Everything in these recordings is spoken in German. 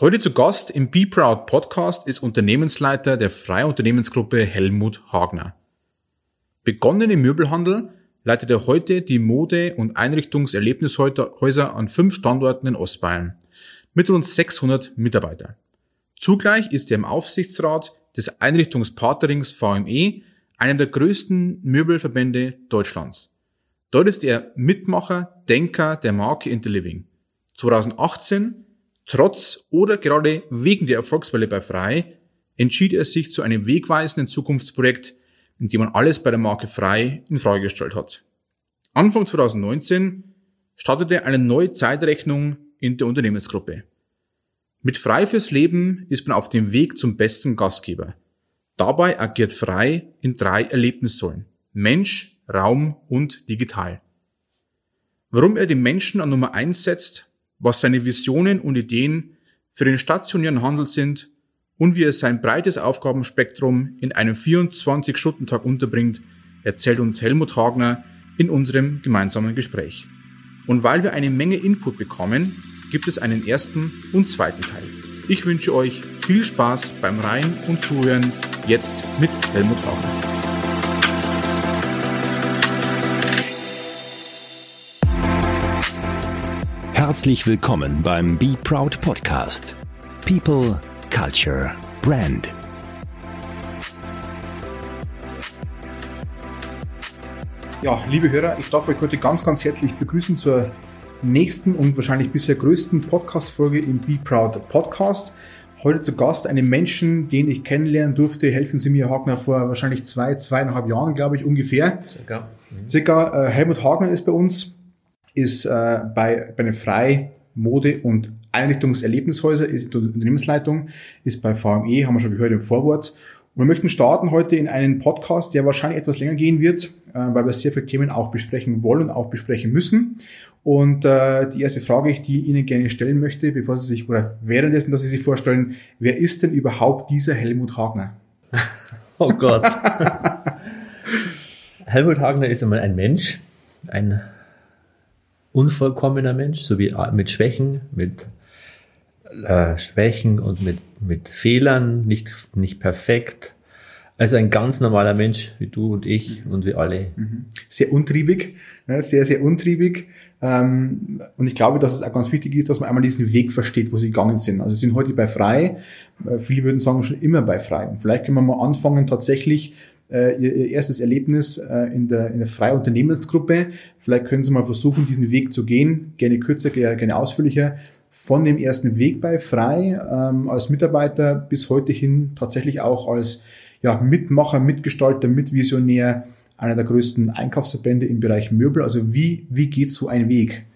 Heute zu Gast im Be Proud Podcast ist Unternehmensleiter der Freie Unternehmensgruppe Helmut Hagner. Begonnen im Möbelhandel leitet er heute die Mode- und Einrichtungserlebnishäuser an fünf Standorten in Ostbayern mit rund 600 Mitarbeitern. Zugleich ist er im Aufsichtsrat des Einrichtungspartnerings VME, einem der größten Möbelverbände Deutschlands. Dort ist er Mitmacher, Denker der Marke Interliving. 2018 Trotz oder gerade wegen der Erfolgswelle bei Frei entschied er sich zu einem wegweisenden Zukunftsprojekt, in dem man alles bei der Marke Frei in Frage gestellt hat. Anfang 2019 startete eine neue Zeitrechnung in der Unternehmensgruppe. Mit Frei fürs Leben ist man auf dem Weg zum besten Gastgeber. Dabei agiert Frei in drei Erlebnissäulen. Mensch, Raum und digital. Warum er den Menschen an Nummer eins setzt, was seine Visionen und Ideen für den stationären Handel sind und wie er sein breites Aufgabenspektrum in einem 24-Stunden-Tag unterbringt, erzählt uns Helmut Hagner in unserem gemeinsamen Gespräch. Und weil wir eine Menge Input bekommen, gibt es einen ersten und zweiten Teil. Ich wünsche euch viel Spaß beim Rein und Zuhören jetzt mit Helmut Hagner. Herzlich willkommen beim Be Proud Podcast. People, Culture, Brand. Ja, liebe Hörer, ich darf euch heute ganz, ganz herzlich begrüßen zur nächsten und wahrscheinlich bisher größten Podcast-Folge im Be Proud Podcast. Heute zu Gast einen Menschen, den ich kennenlernen durfte. Helfen Sie mir, Hagner, vor wahrscheinlich zwei, zweieinhalb Jahren, glaube ich, ungefähr. Circa. Mhm. Circa. Äh, Helmut Hagner ist bei uns ist äh, bei, bei den Frei Mode- und Einrichtungserlebnishäuser, ist die Unternehmensleitung, ist bei VME, haben wir schon gehört im Vorwort. Und wir möchten starten heute in einen Podcast, der wahrscheinlich etwas länger gehen wird, äh, weil wir sehr viele Themen auch besprechen wollen und auch besprechen müssen. Und äh, die erste Frage, die ich Ihnen gerne stellen möchte, bevor Sie sich, oder währenddessen, dass Sie sich vorstellen, wer ist denn überhaupt dieser Helmut Hagner? oh Gott. Helmut Hagner ist einmal ein Mensch, ein unvollkommener Mensch, so wie mit Schwächen, mit äh, Schwächen und mit, mit Fehlern, nicht, nicht perfekt. Also ein ganz normaler Mensch wie du und ich und wir alle. Mhm. Sehr untriebig, ne, sehr, sehr untriebig. Ähm, und ich glaube, dass es auch ganz wichtig ist, dass man einmal diesen Weg versteht, wo sie gegangen sind. Also sie sind heute bei Frei. Äh, viele würden sagen, schon immer bei Frei. Und vielleicht können wir mal anfangen, tatsächlich äh, ihr, ihr erstes Erlebnis äh, in, der, in der freien Unternehmensgruppe. Vielleicht können Sie mal versuchen, diesen Weg zu gehen, gerne kürzer, gerne ausführlicher, von dem ersten Weg bei Frei ähm, als Mitarbeiter bis heute hin tatsächlich auch als ja, Mitmacher, Mitgestalter, Mitvisionär einer der größten Einkaufsverbände im Bereich Möbel. Also wie, wie geht so ein Weg?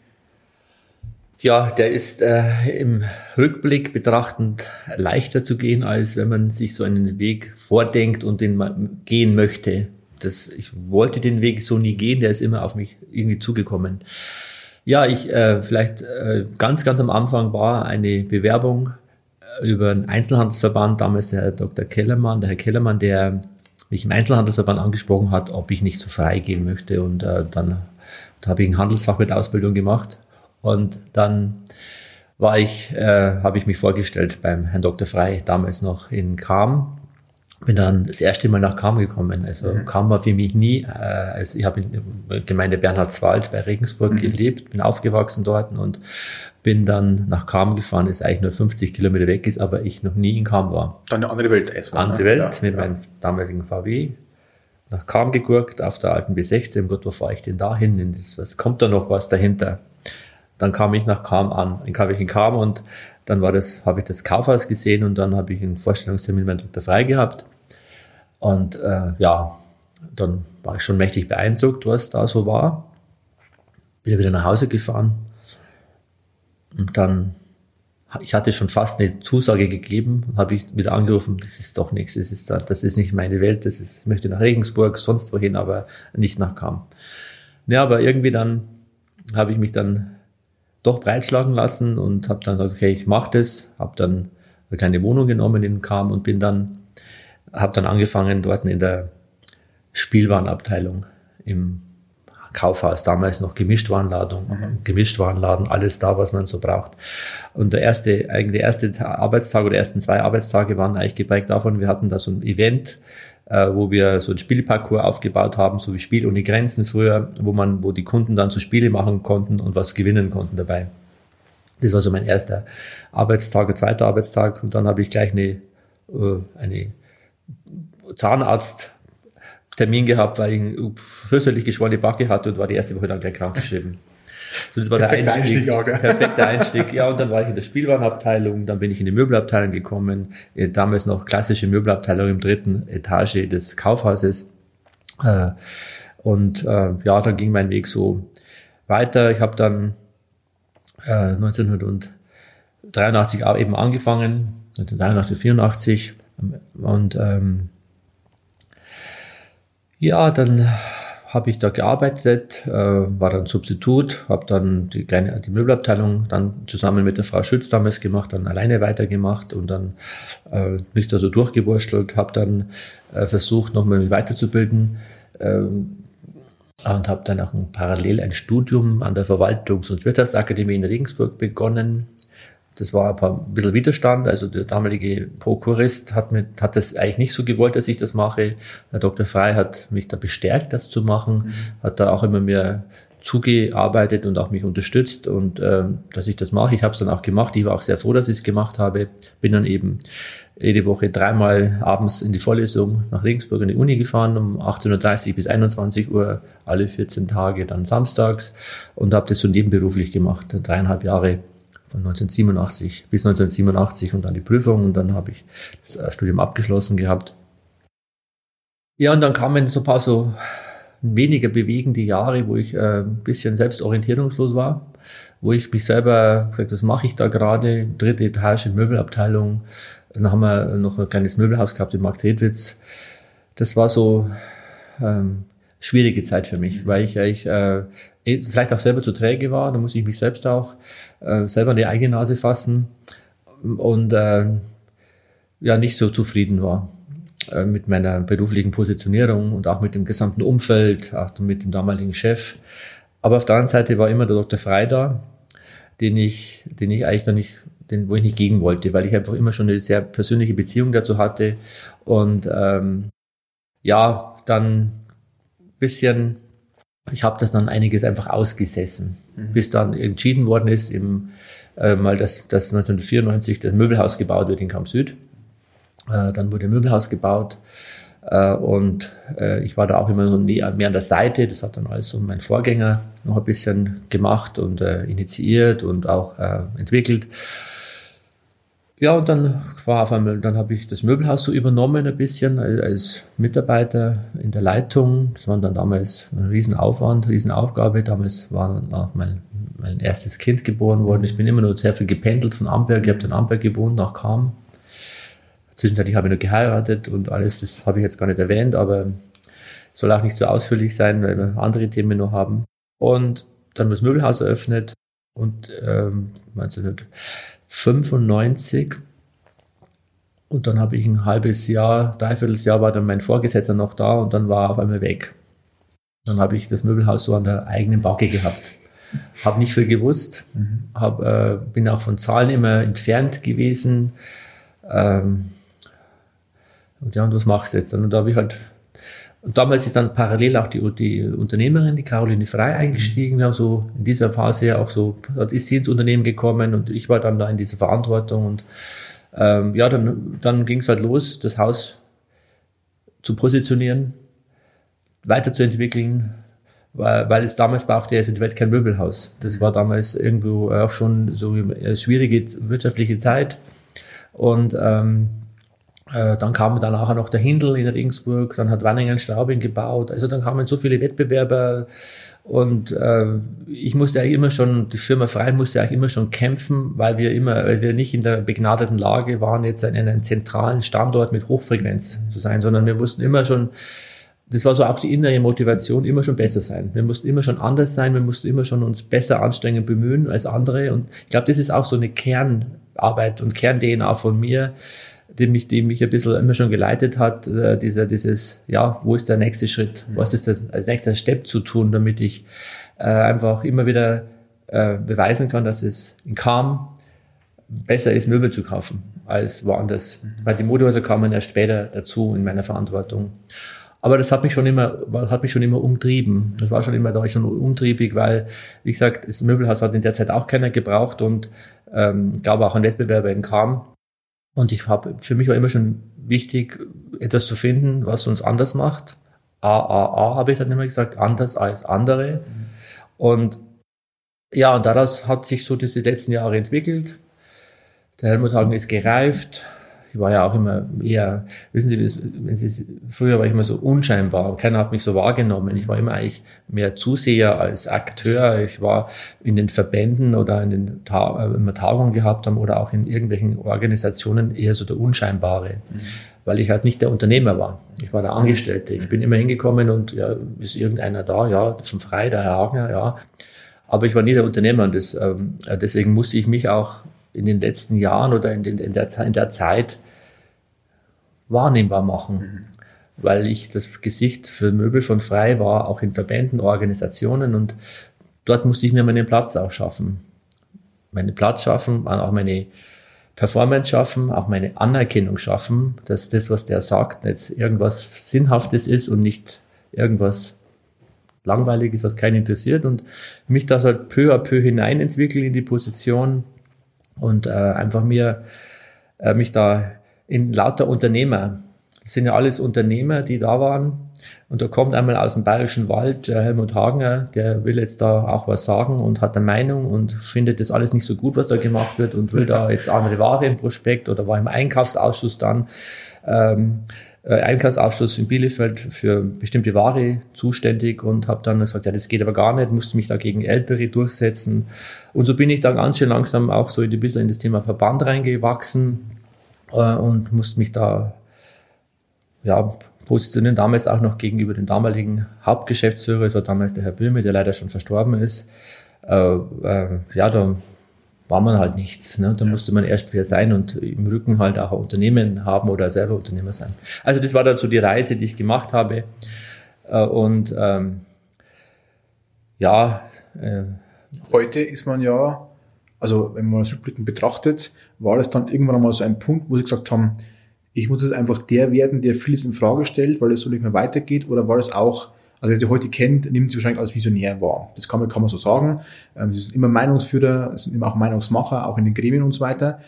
Ja, der ist äh, im Rückblick betrachtend leichter zu gehen, als wenn man sich so einen Weg vordenkt und den man gehen möchte. Das, ich wollte den Weg so nie gehen, der ist immer auf mich irgendwie zugekommen. Ja, ich äh, vielleicht äh, ganz, ganz am Anfang war eine Bewerbung äh, über einen Einzelhandelsverband, damals der Herr Dr. Kellermann, der Herr Kellermann, der mich im Einzelhandelsverband angesprochen hat, ob ich nicht so frei gehen möchte. Und äh, dann da habe ich ein Handelsfach mit Ausbildung gemacht und dann war ich, äh, habe ich mich vorgestellt beim Herrn Dr. Frei, damals noch in Kam. Bin dann das erste Mal nach Kam gekommen. Also mhm. Kam war für mich nie, äh, also ich habe in der Gemeinde Bernhardswald bei Regensburg mhm. gelebt, bin aufgewachsen dort und bin dann nach Kam gefahren, ist eigentlich nur 50 Kilometer weg ist, aber ich noch nie in Kam war. Dann eine andere Welt erstmal. Andere ne? Welt ja, mit ja. meinem damaligen VW. Nach Kam gegurkt auf der alten B16. Gott, wo fahre ich denn da hin? Was kommt da noch was dahinter? Dann kam ich nach Kam an. Dann kam ich in Kam und dann war das, habe ich das Kaufhaus gesehen und dann habe ich einen Vorstellungstermin mit Dr. Frei gehabt. Und äh, ja, dann war ich schon mächtig beeindruckt, was da so war. Bin wieder nach Hause gefahren. Und dann, ich hatte schon fast eine Zusage gegeben, habe ich wieder angerufen, das ist doch nichts, das ist, das ist nicht meine Welt, das ist, ich möchte nach Regensburg, sonst wohin, aber nicht nach Kam. Ja, aber irgendwie dann habe ich mich dann doch breitschlagen lassen und habe dann gesagt, okay, ich mache das, habe dann eine kleine Wohnung genommen in Kam und bin dann, habe dann angefangen dort in der Spielwarenabteilung im Kaufhaus, damals noch Gemischtwarenladung, mhm. Gemischtwarenladen, alles da, was man so braucht. Und der erste, eigentlich der erste Arbeitstag oder ersten zwei Arbeitstage waren eigentlich geprägt davon, wir hatten da so ein Event, wo wir so ein Spielparcours aufgebaut haben, so wie Spiel ohne Grenzen früher, wo man, wo die Kunden dann so Spiele machen konnten und was gewinnen konnten dabei. Das war so mein erster Arbeitstag, zweiter Arbeitstag und dann habe ich gleich eine, äh, eine Zahnarzt Termin gehabt, weil ich fürchterlich geschwollene Backe hatte und war die erste Woche dann gleich krankgeschrieben. So, das war Perfekter der Einstieg. Einstieg auch, Perfekter Einstieg. Ja, und dann war ich in der Spielwarenabteilung, dann bin ich in die Möbelabteilung gekommen, äh, damals noch klassische Möbelabteilung im dritten Etage des Kaufhauses. Äh, und äh, ja, dann ging mein Weg so weiter. Ich habe dann 1983 eben angefangen, 1983, 84 und ähm, ja, dann habe ich da gearbeitet, äh, war dann Substitut, habe dann die kleine die Möbelabteilung dann zusammen mit der Frau Schütz damals gemacht, dann alleine weitergemacht und dann äh, mich da so durchgewurstelt, habe dann äh, versucht, nochmal mich weiterzubilden äh, und habe dann auch ein, parallel ein Studium an der Verwaltungs- und Wirtschaftsakademie in Regensburg begonnen das war ein, paar, ein bisschen Widerstand. Also der damalige Prokurist hat, mit, hat das eigentlich nicht so gewollt, dass ich das mache. Der Dr. Frey hat mich da bestärkt, das zu machen, mhm. hat da auch immer mehr zugearbeitet und auch mich unterstützt und ähm, dass ich das mache. Ich habe es dann auch gemacht. Ich war auch sehr froh, dass ich es gemacht habe. Bin dann eben jede Woche dreimal abends in die Vorlesung nach Regensburg in die Uni gefahren, um 18.30 bis 21 Uhr, alle 14 Tage, dann samstags und habe das so nebenberuflich gemacht, dreieinhalb Jahre von 1987 bis 1987 und dann die Prüfung und dann habe ich das äh, Studium abgeschlossen gehabt. Ja, und dann kamen so ein paar so weniger bewegende Jahre, wo ich äh, ein bisschen selbstorientierungslos war, wo ich mich selber gesagt, das mache ich da gerade, dritte Etage, Möbelabteilung. Dann haben wir noch ein kleines Möbelhaus gehabt in Marktredwitz. Das war so ähm, schwierige Zeit für mich, weil ich eigentlich äh, eh, vielleicht auch selber zu träge war. Da muss ich mich selbst auch äh, selber in die eigene Nase fassen und äh, ja nicht so zufrieden war äh, mit meiner beruflichen Positionierung und auch mit dem gesamten Umfeld, auch mit dem damaligen Chef. Aber auf der anderen Seite war immer der Dr. Frei da, den ich, den ich eigentlich dann nicht, den, wo ich nicht gegen wollte, weil ich einfach immer schon eine sehr persönliche Beziehung dazu hatte und ähm, ja, dann bisschen ich habe das dann einiges einfach ausgesessen, mhm. bis dann entschieden worden ist, im, äh, mal dass, dass 1994 das Möbelhaus gebaut wird in Kamp Süd. Äh, dann wurde ein Möbelhaus gebaut äh, und äh, ich war da auch immer so mehr an der Seite. Das hat dann also mein Vorgänger noch ein bisschen gemacht und äh, initiiert und auch äh, entwickelt. Ja, und dann war auf einmal, dann habe ich das Möbelhaus so übernommen ein bisschen als Mitarbeiter in der Leitung. Das war dann damals ein Riesenaufwand, Riesenaufgabe. Damals war auch mein, mein erstes Kind geboren worden. Ich bin immer nur sehr viel gependelt von Amberg. Ich habe in Amberg gewohnt, nach Kam. Zwischenzeitlich habe ich noch geheiratet und alles, das habe ich jetzt gar nicht erwähnt, aber soll auch nicht so ausführlich sein, weil wir andere Themen noch haben. Und dann das Möbelhaus eröffnet und ähm, 1900 95. Und dann habe ich ein halbes Jahr, dreiviertel Jahr war dann mein Vorgesetzter noch da und dann war er auf einmal weg. Dann habe ich das Möbelhaus so an der eigenen Backe gehabt. Habe nicht viel gewusst, mhm. hab, äh, bin auch von Zahlen immer entfernt gewesen. Ähm, und ja, und was machst du jetzt? Und da habe ich halt und damals ist dann parallel auch die, die Unternehmerin, die Caroline Frei, eingestiegen. Wir haben so in dieser Phase auch so, ist sie ins Unternehmen gekommen und ich war dann da in dieser Verantwortung. Und ähm, ja, dann, dann ging es halt los, das Haus zu positionieren, weiterzuentwickeln, weil, weil es damals brauchte es in Welt kein Möbelhaus. Das war damals irgendwo auch schon so eine schwierige wirtschaftliche Zeit. Und ähm, äh, dann kam dann auch noch der Hindel in Regensburg, dann hat Wanningen Straubing gebaut. Also dann kamen so viele Wettbewerber und äh, ich musste eigentlich immer schon, die Firma Frei musste eigentlich immer schon kämpfen, weil wir immer, weil wir nicht in der begnadeten Lage waren, jetzt in einem zentralen Standort mit Hochfrequenz zu sein, sondern wir mussten immer schon, das war so auch die innere Motivation, immer schon besser sein. Wir mussten immer schon anders sein, wir mussten immer schon uns besser anstrengen, bemühen als andere. Und ich glaube, das ist auch so eine Kernarbeit und Kern-DNA von mir, die mich, die mich ein bisschen immer schon geleitet hat, äh, dieser, dieses, ja, wo ist der nächste Schritt? Mhm. Was ist das als nächster Step zu tun, damit ich äh, einfach immer wieder äh, beweisen kann, dass es in Kam besser ist, Möbel zu kaufen als woanders. Mhm. Weil die Modehäuser kamen erst später dazu in meiner Verantwortung. Aber das hat mich schon immer, hat mich schon immer umtrieben. Das war schon immer, da war ich schon umtriebig, weil, wie gesagt, das Möbelhaus hat in der Zeit auch keiner gebraucht und ähm, gab auch ein Wettbewerber in Kam. Und ich habe, für mich war immer schon wichtig, etwas zu finden, was uns anders macht. A, A, A habe ich dann immer gesagt, anders als andere. Mhm. Und ja, und daraus hat sich so diese letzten Jahre entwickelt. Der Helmut Hagen ist gereift, ich war ja auch immer eher, wissen Sie, wenn Sie, früher war ich immer so unscheinbar, keiner hat mich so wahrgenommen. Ich war immer eigentlich mehr Zuseher als Akteur. Ich war in den Verbänden oder in den Ta wenn wir Tagungen gehabt haben oder auch in irgendwelchen Organisationen eher so der Unscheinbare. Mhm. Weil ich halt nicht der Unternehmer war. Ich war der Angestellte. Ich bin immer hingekommen und ja, ist irgendeiner da, ja, zum Frei, der Herr Hagner, ja. Aber ich war nie der Unternehmer und das, ähm, deswegen musste ich mich auch in den letzten Jahren oder in, den, in, der, in der Zeit wahrnehmbar machen. Mhm. Weil ich das Gesicht für Möbel von Frei war, auch in Verbänden, Organisationen und dort musste ich mir meinen Platz auch schaffen. Meinen Platz schaffen, auch meine Performance schaffen, auch meine Anerkennung schaffen, dass das, was der sagt, jetzt irgendwas Sinnhaftes ist und nicht irgendwas Langweiliges, was keinen interessiert und mich da halt peu à peu hineinentwickeln in die Position und äh, einfach mir äh, mich da in lauter Unternehmer. Das sind ja alles Unternehmer, die da waren. Und da kommt einmal aus dem Bayerischen Wald äh, Helmut Hagener, der will jetzt da auch was sagen und hat eine Meinung und findet das alles nicht so gut, was da gemacht wird und will da jetzt andere Ware im Prospekt oder war im Einkaufsausschuss dann. Ähm, äh, Einkaufsausschuss in Bielefeld für bestimmte Ware zuständig und habe dann gesagt, ja, das geht aber gar nicht, musste mich da gegen Ältere durchsetzen. Und so bin ich dann ganz schön langsam auch so in ein bisschen in das Thema Verband reingewachsen äh, und musste mich da ja, positionieren, damals auch noch gegenüber dem damaligen Hauptgeschäftsführer, war damals der Herr Böhme, der leider schon verstorben ist. Äh, äh, ja, da war man halt nichts. Ne? Da musste man erst wieder sein und im Rücken halt auch ein Unternehmen haben oder selber Unternehmer sein. Also das war dann so die Reise, die ich gemacht habe. Äh, und ähm, ja. Äh, Heute ist man ja also wenn man das rückblickend betrachtet, war das dann irgendwann einmal so ein Punkt, wo sie gesagt haben, ich muss jetzt einfach der werden, der vieles in Frage stellt, weil es so nicht mehr weitergeht, oder war das auch, also wer sie heute kennt, nimmt sie wahrscheinlich als Visionär wahr. Das kann man, kann man so sagen. Ähm, sie sind immer Meinungsführer, sind immer auch Meinungsmacher, auch in den Gremien und so weiter.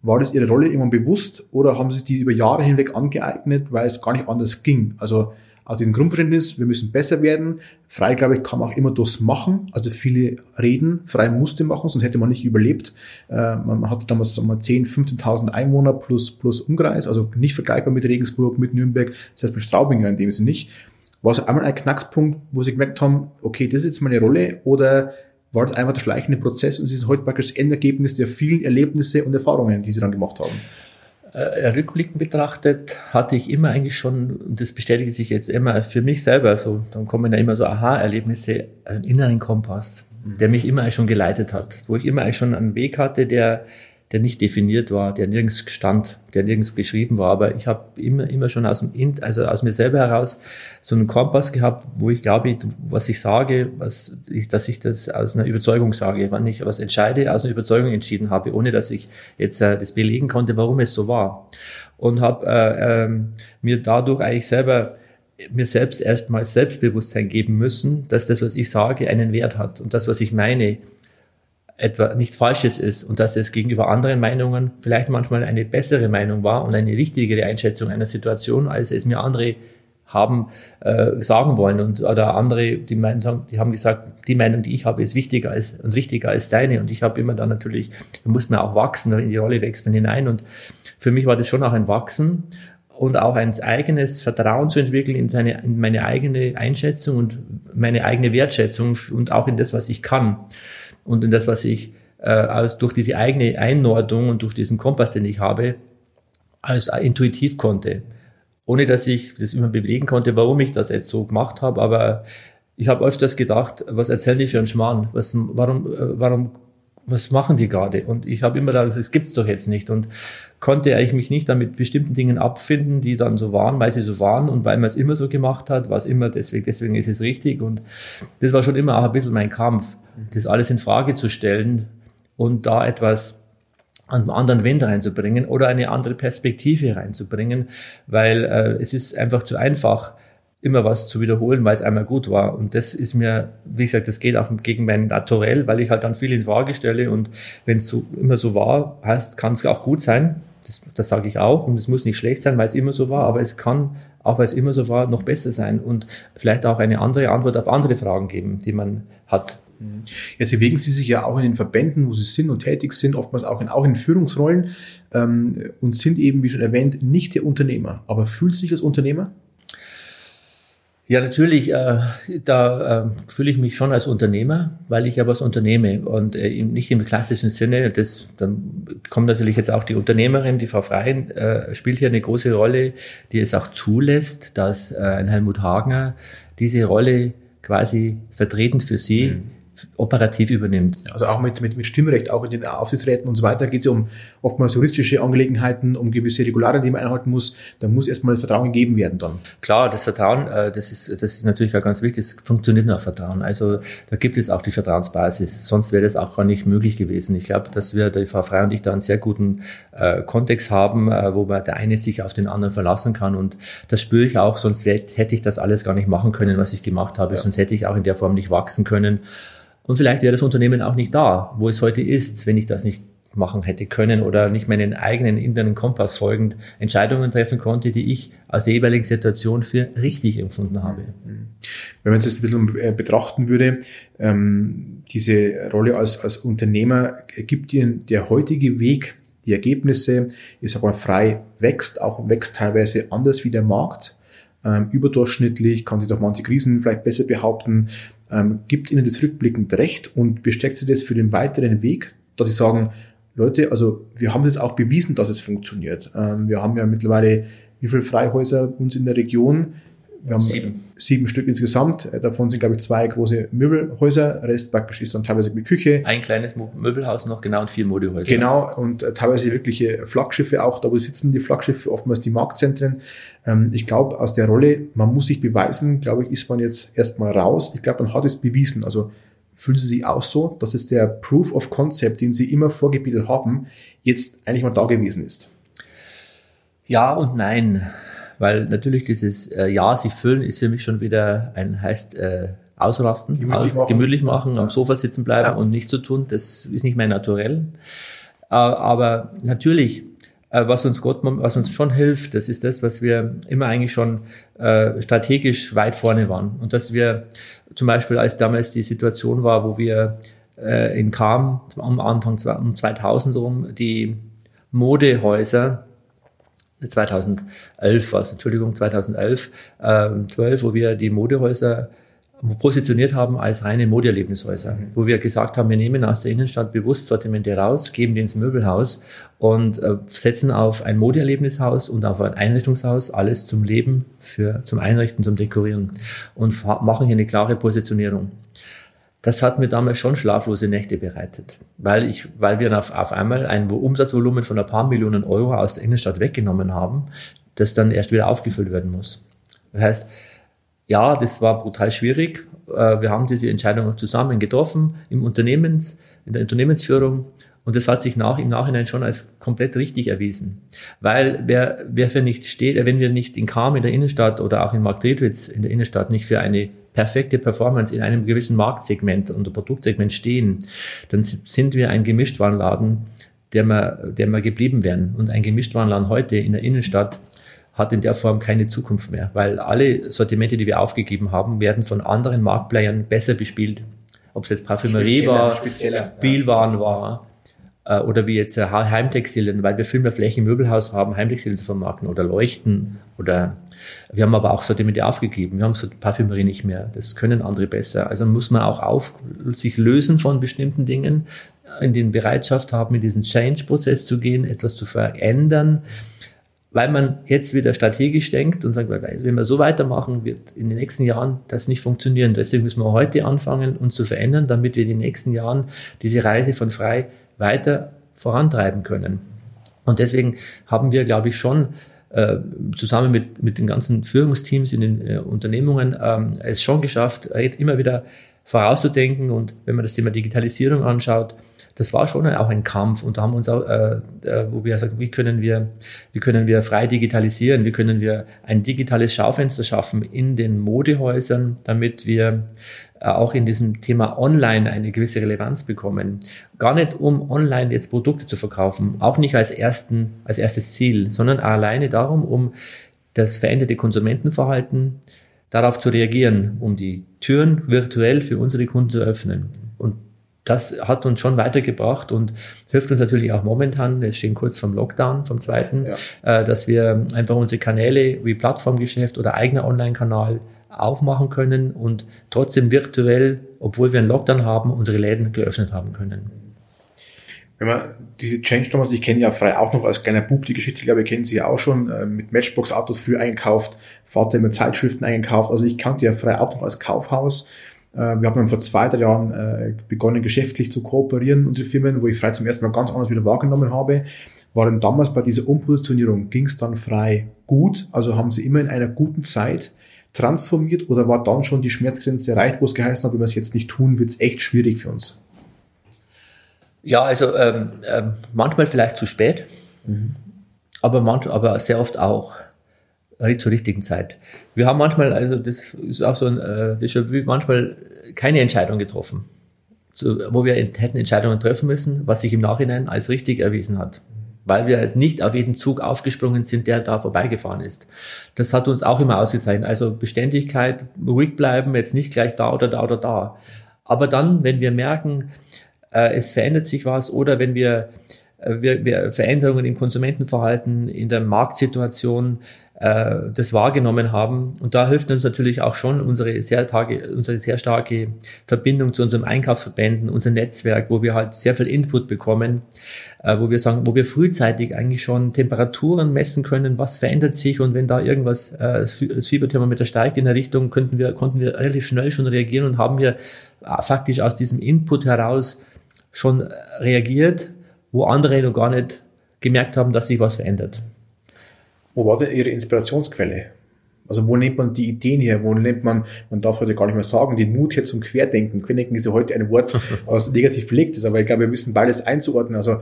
War das ihre Rolle irgendwann bewusst oder haben sie die über Jahre hinweg angeeignet, weil es gar nicht anders ging? Also aus diesem Grundverständnis, wir müssen besser werden. Frei, glaube ich, kam auch immer durchs Machen. Also viele reden, frei musste machen, sonst hätte man nicht überlebt. Äh, man hatte damals sagen wir, 10, 15.000 Einwohner plus, plus Umkreis, also nicht vergleichbar mit Regensburg, mit Nürnberg, heißt mit Straubing in dem Sinne nicht. War es einmal ein Knackspunkt, wo sie gemerkt haben, okay, das ist jetzt meine Rolle oder war das einfach der schleichende Prozess und es ist heute praktisch das Endergebnis der vielen Erlebnisse und Erfahrungen, die sie dann gemacht haben? äh, rückblickend betrachtet hatte ich immer eigentlich schon, und das bestätigt sich jetzt immer für mich selber, so, dann kommen da immer so Aha-Erlebnisse, einen inneren Kompass, der mich immer schon geleitet hat, wo ich immer schon einen Weg hatte, der, der nicht definiert war, der nirgends stand, der nirgends beschrieben war. Aber ich habe immer, immer schon aus dem, also aus mir selber heraus so einen Kompass gehabt, wo ich glaube, was ich sage, was ich, dass ich das aus einer Überzeugung sage, wann ich was entscheide, aus einer Überzeugung entschieden habe, ohne dass ich jetzt äh, das belegen konnte, warum es so war. Und habe äh, ähm, mir dadurch eigentlich selber mir selbst erstmal Selbstbewusstsein geben müssen, dass das, was ich sage, einen Wert hat und das, was ich meine, etwa nichts Falsches ist und dass es gegenüber anderen Meinungen vielleicht manchmal eine bessere Meinung war und eine richtigere Einschätzung einer Situation, als es mir andere haben äh, sagen wollen und oder andere, die meinen, die haben gesagt, die Meinung, die ich habe, ist wichtiger als und richtiger als deine. Und ich habe immer dann natürlich, da muss man auch wachsen, in die Rolle wächst man hinein. Und für mich war das schon auch ein Wachsen und auch ein eigenes Vertrauen zu entwickeln in, seine, in meine eigene Einschätzung und meine eigene Wertschätzung und auch in das, was ich kann und in das, was ich äh, als durch diese eigene Einordnung und durch diesen Kompass, den ich habe, als intuitiv konnte. Ohne dass ich das immer bewegen konnte, warum ich das jetzt so gemacht habe, aber ich habe öfters gedacht, was erzählen die für einen Schmarrn? Was, warum, äh, warum was machen die gerade? Und ich habe immer gedacht, das gibt's doch jetzt nicht. Und konnte eigentlich mich nicht damit bestimmten Dingen abfinden, die dann so waren, weil sie so waren und weil man es immer so gemacht hat, war es immer deswegen, deswegen ist es richtig. Und das war schon immer auch ein bisschen mein Kampf, das alles in Frage zu stellen und da etwas an einen anderen Wind reinzubringen oder eine andere Perspektive reinzubringen, weil äh, es ist einfach zu einfach, immer was zu wiederholen, weil es einmal gut war. Und das ist mir, wie gesagt, das geht auch gegen mein Naturell, weil ich halt dann viel in Frage stelle. Und wenn es so, immer so war, heißt, kann es auch gut sein. Das, das sage ich auch. Und es muss nicht schlecht sein, weil es immer so war. Aber es kann, auch weil es immer so war, noch besser sein. Und vielleicht auch eine andere Antwort auf andere Fragen geben, die man hat. Jetzt bewegen Sie sich ja auch in den Verbänden, wo Sie sind und tätig sind, oftmals auch in, auch in Führungsrollen ähm, und sind eben, wie schon erwähnt, nicht der Unternehmer. Aber fühlt sich als Unternehmer? Ja, natürlich, äh, da äh, fühle ich mich schon als Unternehmer, weil ich ja was unternehme und äh, nicht im klassischen Sinne. Das, dann kommt natürlich jetzt auch die Unternehmerin, die Frau Freien, äh, spielt hier eine große Rolle, die es auch zulässt, dass äh, ein Helmut Hagner diese Rolle quasi vertretend für sie mhm operativ übernimmt. Also auch mit, mit, mit Stimmrecht, auch in den Aufsichtsräten und so weiter, geht es ja um oftmals juristische Angelegenheiten, um gewisse Regularien, die man einhalten muss. Da muss erstmal Vertrauen gegeben werden dann. Klar, das Vertrauen, äh, das ist, das ist natürlich auch ganz wichtig, es funktioniert nur Vertrauen. Also da gibt es auch die Vertrauensbasis, sonst wäre das auch gar nicht möglich gewesen. Ich glaube, dass wir, die Frau Frey und ich, da einen sehr guten äh, Kontext haben, äh, wo man der eine sich auf den anderen verlassen kann und das spüre ich auch, sonst hätte ich das alles gar nicht machen können, was ich gemacht habe, ja. sonst hätte ich auch in der Form nicht wachsen können. Und vielleicht wäre das Unternehmen auch nicht da, wo es heute ist, wenn ich das nicht machen hätte können oder nicht meinen eigenen internen Kompass folgend Entscheidungen treffen konnte, die ich aus der jeweiligen Situation für richtig empfunden habe. Wenn man es jetzt ein bisschen äh, betrachten würde, ähm, diese Rolle als, als Unternehmer, gibt Ihnen der heutige Weg, die Ergebnisse, sage mal frei wächst, auch wächst teilweise anders wie der Markt, ähm, überdurchschnittlich, kann sich durch manche Krisen vielleicht besser behaupten, ähm, gibt Ihnen das rückblickend recht und besteckt Sie das für den weiteren Weg, dass Sie sagen, Leute, also wir haben das auch bewiesen, dass es funktioniert. Ähm, wir haben ja mittlerweile wie viele Freihäuser uns in der Region? Wir haben sieben. sieben Stück insgesamt. Äh, davon sind, glaube ich, zwei große Möbelhäuser. Rest praktisch ist dann teilweise mit Küche. Ein kleines Möbelhaus noch, genau, und vier Modehäuser. Genau, und äh, teilweise wirkliche Flaggschiffe auch. Da, wo sitzen die Flaggschiffe, oftmals die Marktzentren. Ähm, ich glaube, aus der Rolle, man muss sich beweisen, glaube ich, ist man jetzt erstmal raus. Ich glaube, man hat es bewiesen. Also fühlen Sie sich auch so, dass es der Proof of Concept, den Sie immer vorgebildet haben, jetzt eigentlich mal da gewesen ist? Ja und nein weil natürlich dieses äh, Ja, sich füllen ist für mich schon wieder ein, heißt äh, ausrasten, gemütlich, aus, machen. gemütlich machen, am Sofa sitzen bleiben ja. und nichts zu tun, das ist nicht mein Naturell. Äh, aber natürlich, was uns Gott, was uns schon hilft, das ist das, was wir immer eigentlich schon äh, strategisch weit vorne waren. Und dass wir zum Beispiel, als damals die Situation war, wo wir äh, in Kam am Anfang um 2000 rum die Modehäuser 2011 war es, Entschuldigung, 2011, äh, 12, wo wir die Modehäuser positioniert haben als reine Modeerlebnishäuser, mhm. wo wir gesagt haben, wir nehmen aus der Innenstadt bewusst Sortimente raus, geben die ins Möbelhaus und äh, setzen auf ein Modeerlebnishaus und auf ein Einrichtungshaus alles zum Leben, für, zum Einrichten, zum Dekorieren und machen hier eine klare Positionierung das hat mir damals schon schlaflose Nächte bereitet, weil ich, weil wir auf, auf einmal ein Umsatzvolumen von ein paar Millionen Euro aus der Innenstadt weggenommen haben, das dann erst wieder aufgefüllt werden muss. Das heißt, ja, das war brutal schwierig. Äh, wir haben diese Entscheidung zusammen getroffen im Unternehmens, in der Unternehmensführung und das hat sich nach, im Nachhinein schon als komplett richtig erwiesen. Weil wer, wer für nichts steht, wenn wir nicht in Kam in der Innenstadt oder auch in Marktredwitz in der Innenstadt nicht für eine perfekte Performance in einem gewissen Marktsegment und Produktsegment stehen, dann sind wir ein Gemischtwarenladen, der wir, der wir geblieben wären. Und ein Gemischtwarenladen heute in der Innenstadt hat in der Form keine Zukunft mehr, weil alle Sortimente, die wir aufgegeben haben, werden von anderen Marktplayern besser bespielt. Ob es jetzt Parfümerie war, Spielwaren ja. war, äh, oder wie jetzt Heimtextilien, weil wir viel mehr Flächen im Möbelhaus haben, Heimtextilien zu vermarkten oder Leuchten oder wir haben aber auch Sortimente aufgegeben. Wir haben so Parfümerie nicht mehr. Das können andere besser. Also muss man auch auf, sich lösen von bestimmten Dingen, in den Bereitschaft haben, in diesen Change-Prozess zu gehen, etwas zu verändern, weil man jetzt wieder strategisch denkt und sagt, wenn wir so weitermachen, wird in den nächsten Jahren das nicht funktionieren. Deswegen müssen wir heute anfangen, uns zu verändern, damit wir in den nächsten Jahren diese Reise von frei weiter vorantreiben können. Und deswegen haben wir, glaube ich, schon äh, zusammen mit, mit den ganzen Führungsteams in den äh, Unternehmungen ähm, es schon geschafft, immer wieder vorauszudenken. Und wenn man das Thema Digitalisierung anschaut, das war schon auch ein Kampf und da haben wir uns auch, äh, äh, wo wir sagen, wie können wir, wie können wir frei digitalisieren, wie können wir ein digitales Schaufenster schaffen in den Modehäusern, damit wir äh, auch in diesem Thema Online eine gewisse Relevanz bekommen. Gar nicht um online jetzt Produkte zu verkaufen, auch nicht als ersten, als erstes Ziel, sondern alleine darum, um das veränderte Konsumentenverhalten darauf zu reagieren, um die Türen virtuell für unsere Kunden zu öffnen. Das hat uns schon weitergebracht und hilft uns natürlich auch momentan, wir stehen kurz vom Lockdown, vom zweiten, ja. äh, dass wir einfach unsere Kanäle wie Plattformgeschäft oder eigener Online-Kanal aufmachen können und trotzdem virtuell, obwohl wir einen Lockdown haben, unsere Läden geöffnet haben können. Wenn man diese Change damals, ich kenne ja frei auch noch als kleiner Bub die Geschichte, ich glaube, ihr kennt sie ja auch schon, äh, mit Matchbox-Autos früh eingekauft, Vater immer Zeitschriften eingekauft, also ich kannte ja frei auch noch als Kaufhaus. Äh, wir haben dann vor zwei, drei Jahren äh, begonnen, geschäftlich zu kooperieren, unsere Firmen, wo ich frei zum ersten Mal ganz anders wieder wahrgenommen habe. War dann damals bei dieser Umpositionierung, ging es dann frei gut, also haben sie immer in einer guten Zeit transformiert oder war dann schon die Schmerzgrenze erreicht, wo es geheißen hat, wenn wir es jetzt nicht tun, wird es echt schwierig für uns? Ja, also ähm, ähm, manchmal vielleicht zu spät, mhm. aber, manch, aber sehr oft auch zur richtigen Zeit. Wir haben manchmal, also das ist auch so ein äh, Déjà-vu, manchmal keine Entscheidung getroffen, so, wo wir hätten Entscheidungen treffen müssen, was sich im Nachhinein als richtig erwiesen hat weil wir nicht auf jeden Zug aufgesprungen sind, der da vorbeigefahren ist. Das hat uns auch immer ausgezeichnet. Also Beständigkeit, ruhig bleiben, jetzt nicht gleich da oder da oder da. Aber dann, wenn wir merken, äh, es verändert sich was oder wenn wir, äh, wir, wir Veränderungen im Konsumentenverhalten, in der Marktsituation äh, das wahrgenommen haben. Und da hilft uns natürlich auch schon unsere sehr, Tage, unsere sehr starke Verbindung zu unserem Einkaufsverbänden, unser Netzwerk, wo wir halt sehr viel Input bekommen, äh, wo wir sagen, wo wir frühzeitig eigentlich schon Temperaturen messen können, was verändert sich und wenn da irgendwas, äh, das Fieberthermometer steigt in der Richtung, könnten wir, konnten wir relativ schnell schon reagieren und haben wir äh, faktisch aus diesem Input heraus schon reagiert, wo andere noch gar nicht gemerkt haben, dass sich was verändert. Wo war denn Ihre Inspirationsquelle? Also wo nimmt man die Ideen her? Wo nimmt man, man darf heute gar nicht mehr sagen, den Mut her zum Querdenken? Querdenken ist ja heute ein Wort, was negativ belegt ist, aber ich glaube, wir müssen beides einzuordnen. Also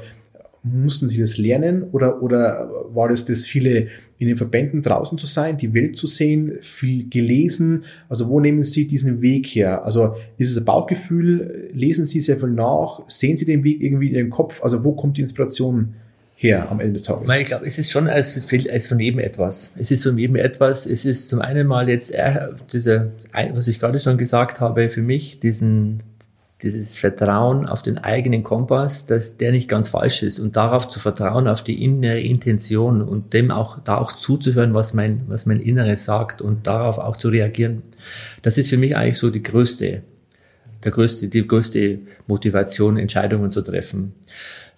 mussten Sie das lernen oder, oder war das das viele in den Verbänden draußen zu sein, die Welt zu sehen, viel gelesen? Also wo nehmen Sie diesen Weg her? Also ist es ein Bauchgefühl? Lesen Sie sehr viel nach? Sehen Sie den Weg irgendwie in Ihren Kopf? Also wo kommt die Inspiration her am Ende des Tages? Ich glaube, es ist schon als, als von jedem etwas. Es ist von jedem etwas. Es ist zum einen mal jetzt äh, diese, was ich gerade schon gesagt habe, für mich diesen, dieses Vertrauen auf den eigenen Kompass, dass der nicht ganz falsch ist und darauf zu vertrauen, auf die innere Intention und dem auch, da auch zuzuhören, was mein, was mein Inneres sagt und darauf auch zu reagieren. Das ist für mich eigentlich so die größte, der größte, die größte Motivation, Entscheidungen zu treffen.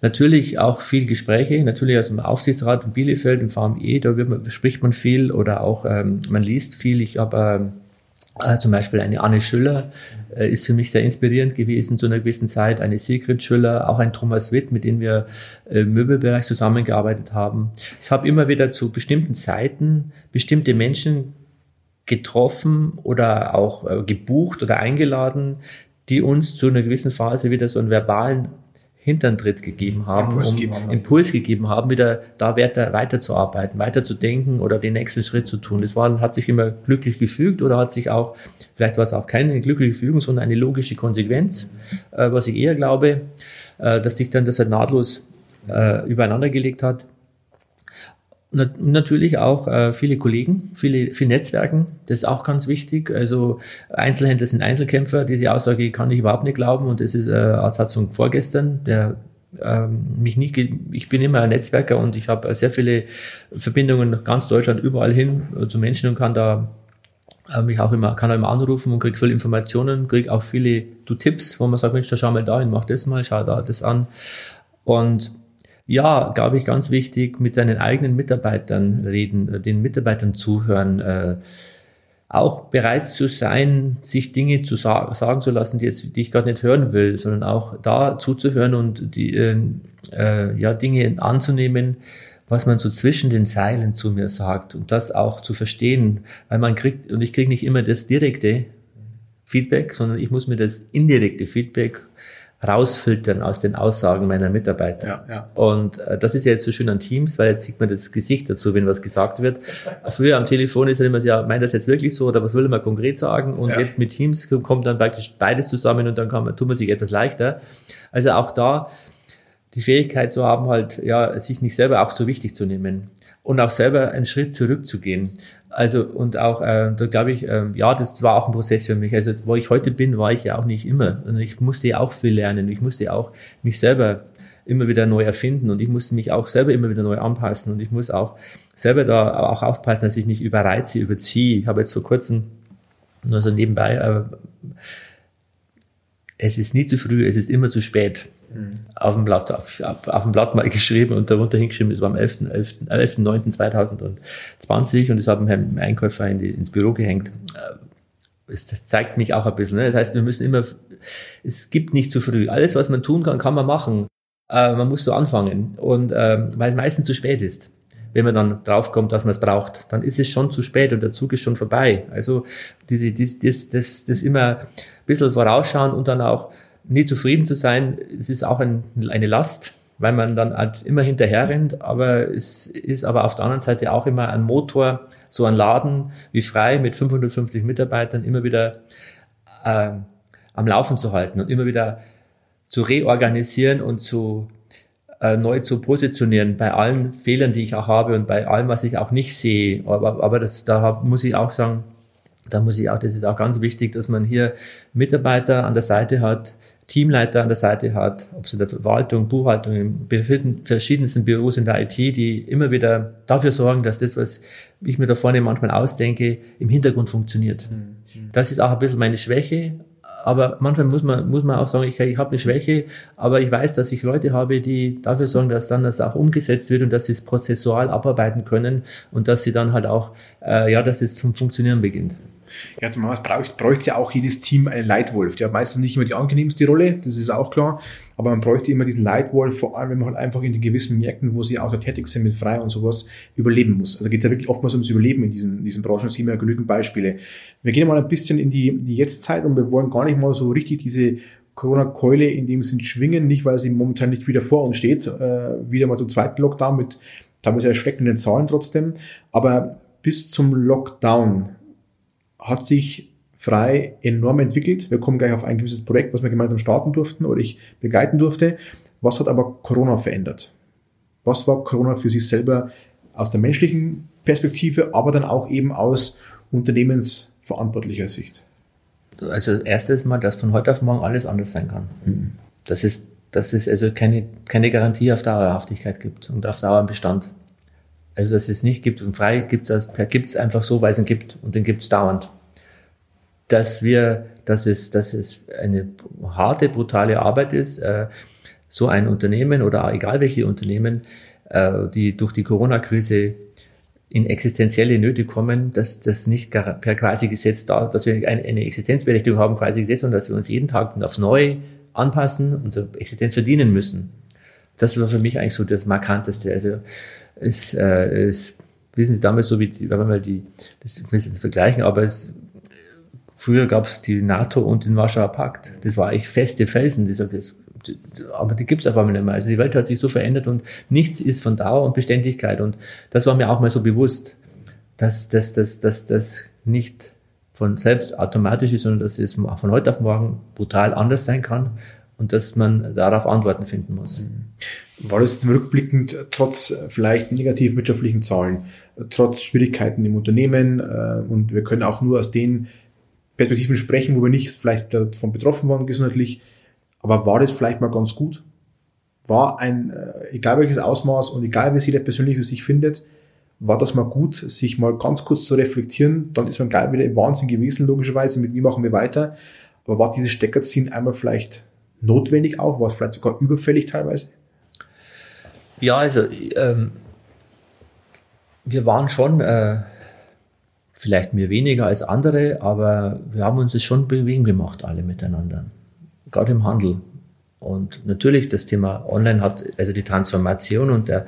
Natürlich auch viel Gespräche, natürlich aus dem Aufsichtsrat in Bielefeld, im VME, da man, spricht man viel oder auch ähm, man liest viel. Ich habe äh, zum Beispiel eine Anne Schüller äh, ist für mich sehr inspirierend gewesen zu einer gewissen Zeit, eine Sigrid Schüller, auch ein Thomas Witt, mit dem wir im Möbelbereich zusammengearbeitet haben. Ich habe immer wieder zu bestimmten Zeiten bestimmte Menschen getroffen oder auch äh, gebucht oder eingeladen, die uns zu einer gewissen Phase wieder so einen verbalen Hinterntritt gegeben haben, Impuls, um, gegeben Impuls gegeben haben, wieder da weiter, weiterzuarbeiten, weiterzudenken oder den nächsten Schritt zu tun. Das war, hat sich immer glücklich gefügt oder hat sich auch, vielleicht war es auch keine glückliche Fügung, sondern eine logische Konsequenz, äh, was ich eher glaube, äh, dass sich dann das halt nahtlos äh, übereinander gelegt hat. Und natürlich auch äh, viele Kollegen, viele, viele Netzwerken, das ist auch ganz wichtig. Also Einzelhändler sind Einzelkämpfer, diese Aussage kann ich überhaupt nicht glauben und das ist äh, Satz von vorgestern, der ähm, mich nicht, ich bin immer ein Netzwerker und ich habe sehr viele Verbindungen nach ganz Deutschland überall hin äh, zu Menschen und kann da äh, mich auch immer, kann auch immer anrufen und kriege viele Informationen, kriege auch viele du Tipps, wo man sagt, Mensch, da schau mal da hin, mach das mal, schau da das an. Und ja, glaube ich, ganz wichtig, mit seinen eigenen Mitarbeitern reden, den Mitarbeitern zuhören, äh, auch bereit zu sein, sich Dinge zu sa sagen zu lassen, die, jetzt, die ich gerade nicht hören will, sondern auch da zuzuhören und die äh, äh, ja, Dinge anzunehmen, was man so zwischen den Zeilen zu mir sagt und das auch zu verstehen, weil man kriegt, und ich kriege nicht immer das direkte Feedback, sondern ich muss mir das indirekte Feedback rausfiltern aus den Aussagen meiner Mitarbeiter. Ja, ja. Und äh, das ist ja jetzt so schön an Teams, weil jetzt sieht man das Gesicht dazu, wenn was gesagt wird. Früher am Telefon ist ja immer so, ja, meint das jetzt wirklich so oder was will man konkret sagen? Und ja. jetzt mit Teams kommt dann praktisch beides zusammen und dann kann man, tut man sich etwas leichter. Also auch da die Fähigkeit zu haben, halt, ja, sich nicht selber auch so wichtig zu nehmen und auch selber einen Schritt zurückzugehen. Also und auch, äh, da glaube ich, äh, ja, das war auch ein Prozess für mich. Also wo ich heute bin, war ich ja auch nicht immer. Und ich musste ja auch viel lernen. Ich musste auch mich selber immer wieder neu erfinden und ich musste mich auch selber immer wieder neu anpassen und ich muss auch selber da auch aufpassen, dass ich nicht überreize, überziehe. Ich habe jetzt vor kurzem nur so nebenbei, äh, es ist nie zu früh, es ist immer zu spät auf dem Blatt, auf, auf, dem Blatt mal geschrieben und darunter hingeschrieben, es war am 11.9.2020 11. 11. und das hat ein Einkäufer in die, ins Büro gehängt. Es zeigt mich auch ein bisschen. Ne? Das heißt, wir müssen immer, es gibt nicht zu früh. Alles, was man tun kann, kann man machen. Äh, man muss so anfangen. Und äh, weil es meistens zu spät ist. Wenn man dann draufkommt, dass man es braucht, dann ist es schon zu spät und der Zug ist schon vorbei. Also diese, das, das, das, das immer ein bisschen vorausschauen und dann auch nie zufrieden zu sein, es ist auch ein, eine Last, weil man dann halt immer hinterher rennt, aber es ist aber auf der anderen Seite auch immer ein Motor, so ein Laden wie frei mit 550 Mitarbeitern immer wieder äh, am Laufen zu halten und immer wieder zu reorganisieren und zu äh, neu zu positionieren bei allen Fehlern, die ich auch habe und bei allem, was ich auch nicht sehe. Aber, aber das, da muss ich auch sagen, da muss ich auch, das ist auch ganz wichtig, dass man hier Mitarbeiter an der Seite hat, Teamleiter an der Seite hat, ob es in der Verwaltung, Buchhaltung, in verschiedensten Büros in der IT, die immer wieder dafür sorgen, dass das, was ich mir da vorne manchmal ausdenke, im Hintergrund funktioniert. Mhm. Das ist auch ein bisschen meine Schwäche, aber manchmal muss man, muss man auch sagen, ich, ich habe eine Schwäche, aber ich weiß, dass ich Leute habe, die dafür sorgen, dass dann das auch umgesetzt wird und dass sie es prozessual abarbeiten können und dass sie dann halt auch, äh, ja, dass es zum Funktionieren beginnt. Ja, es braucht, bräuchte ja auch jedes Team einen Leitwolf. Der hat meistens nicht immer die angenehmste Rolle, das ist auch klar. Aber man bräuchte immer diesen Leitwolf, vor allem wenn man halt einfach in den gewissen Märkten, wo sie auch tätig sind mit frei und sowas, überleben muss. Also geht es ja wirklich oftmals ums Überleben in diesen, diesen Branchen. Sehen wir ja genügend Beispiele. Wir gehen mal ein bisschen in die, die Jetztzeit und wir wollen gar nicht mal so richtig diese Corona-Keule in dem Sinn schwingen, nicht weil sie momentan nicht wieder vor uns steht, äh, wieder mal zum zweiten Lockdown mit teilweise erschreckenden Zahlen trotzdem. Aber bis zum Lockdown hat sich frei enorm entwickelt. Wir kommen gleich auf ein gewisses Projekt, was wir gemeinsam starten durften oder ich begleiten durfte. Was hat aber Corona verändert? Was war Corona für sich selber aus der menschlichen Perspektive, aber dann auch eben aus unternehmensverantwortlicher Sicht? Also erstes Mal, dass von heute auf morgen alles anders sein kann. Mhm. Das ist, dass es also keine, keine Garantie auf Dauerhaftigkeit gibt und auf Dauerbestand. Also dass es nicht gibt und frei gibt es gibt's einfach so, weil es ihn gibt und den gibt es dauernd. Dass wir, dass es, dass es eine harte, brutale Arbeit ist, äh, so ein Unternehmen oder egal welche Unternehmen, äh, die durch die Corona-Krise in existenzielle Nöte kommen, dass das nicht per quasi Gesetz da, dass wir eine, Existenzberechtigung haben, quasi Gesetz, und dass wir uns jeden Tag aufs Neue anpassen, unsere Existenz verdienen müssen. Das war für mich eigentlich so das Markanteste. Also es, äh, es wissen Sie damals so wie, die, wenn wir mal die, das will jetzt vergleichen, aber es, früher gab es die NATO und den Warschauer Pakt. Das war eigentlich feste Felsen, die sagt, das, aber die gibt es auf einmal nicht mehr. Also die Welt hat sich so verändert und nichts ist von Dauer und Beständigkeit. Und das war mir auch mal so bewusst, dass das dass, dass, dass nicht von selbst automatisch ist, sondern dass es von heute auf morgen brutal anders sein kann und dass man darauf Antworten finden muss. War das jetzt rückblickend trotz vielleicht negativen wirtschaftlichen Zahlen, trotz Schwierigkeiten im Unternehmen äh, und wir können auch nur aus den Perspektiven sprechen, wo wir nicht vielleicht davon betroffen waren gesundheitlich, aber war das vielleicht mal ganz gut? War ein, äh, egal welches Ausmaß und egal wie es jeder persönlich für sich findet, war das mal gut, sich mal ganz kurz zu reflektieren, dann ist man gleich wieder im Wahnsinn gewesen, logischerweise, mit wie machen wir weiter, aber war dieses Steckerziehen einmal vielleicht notwendig auch, war es vielleicht sogar überfällig teilweise? Ja, also ähm, wir waren schon, äh, vielleicht mir weniger als andere, aber wir haben uns es schon bewegen gemacht, alle miteinander. Gerade im Handel. Und natürlich das Thema Online hat, also die Transformation und der,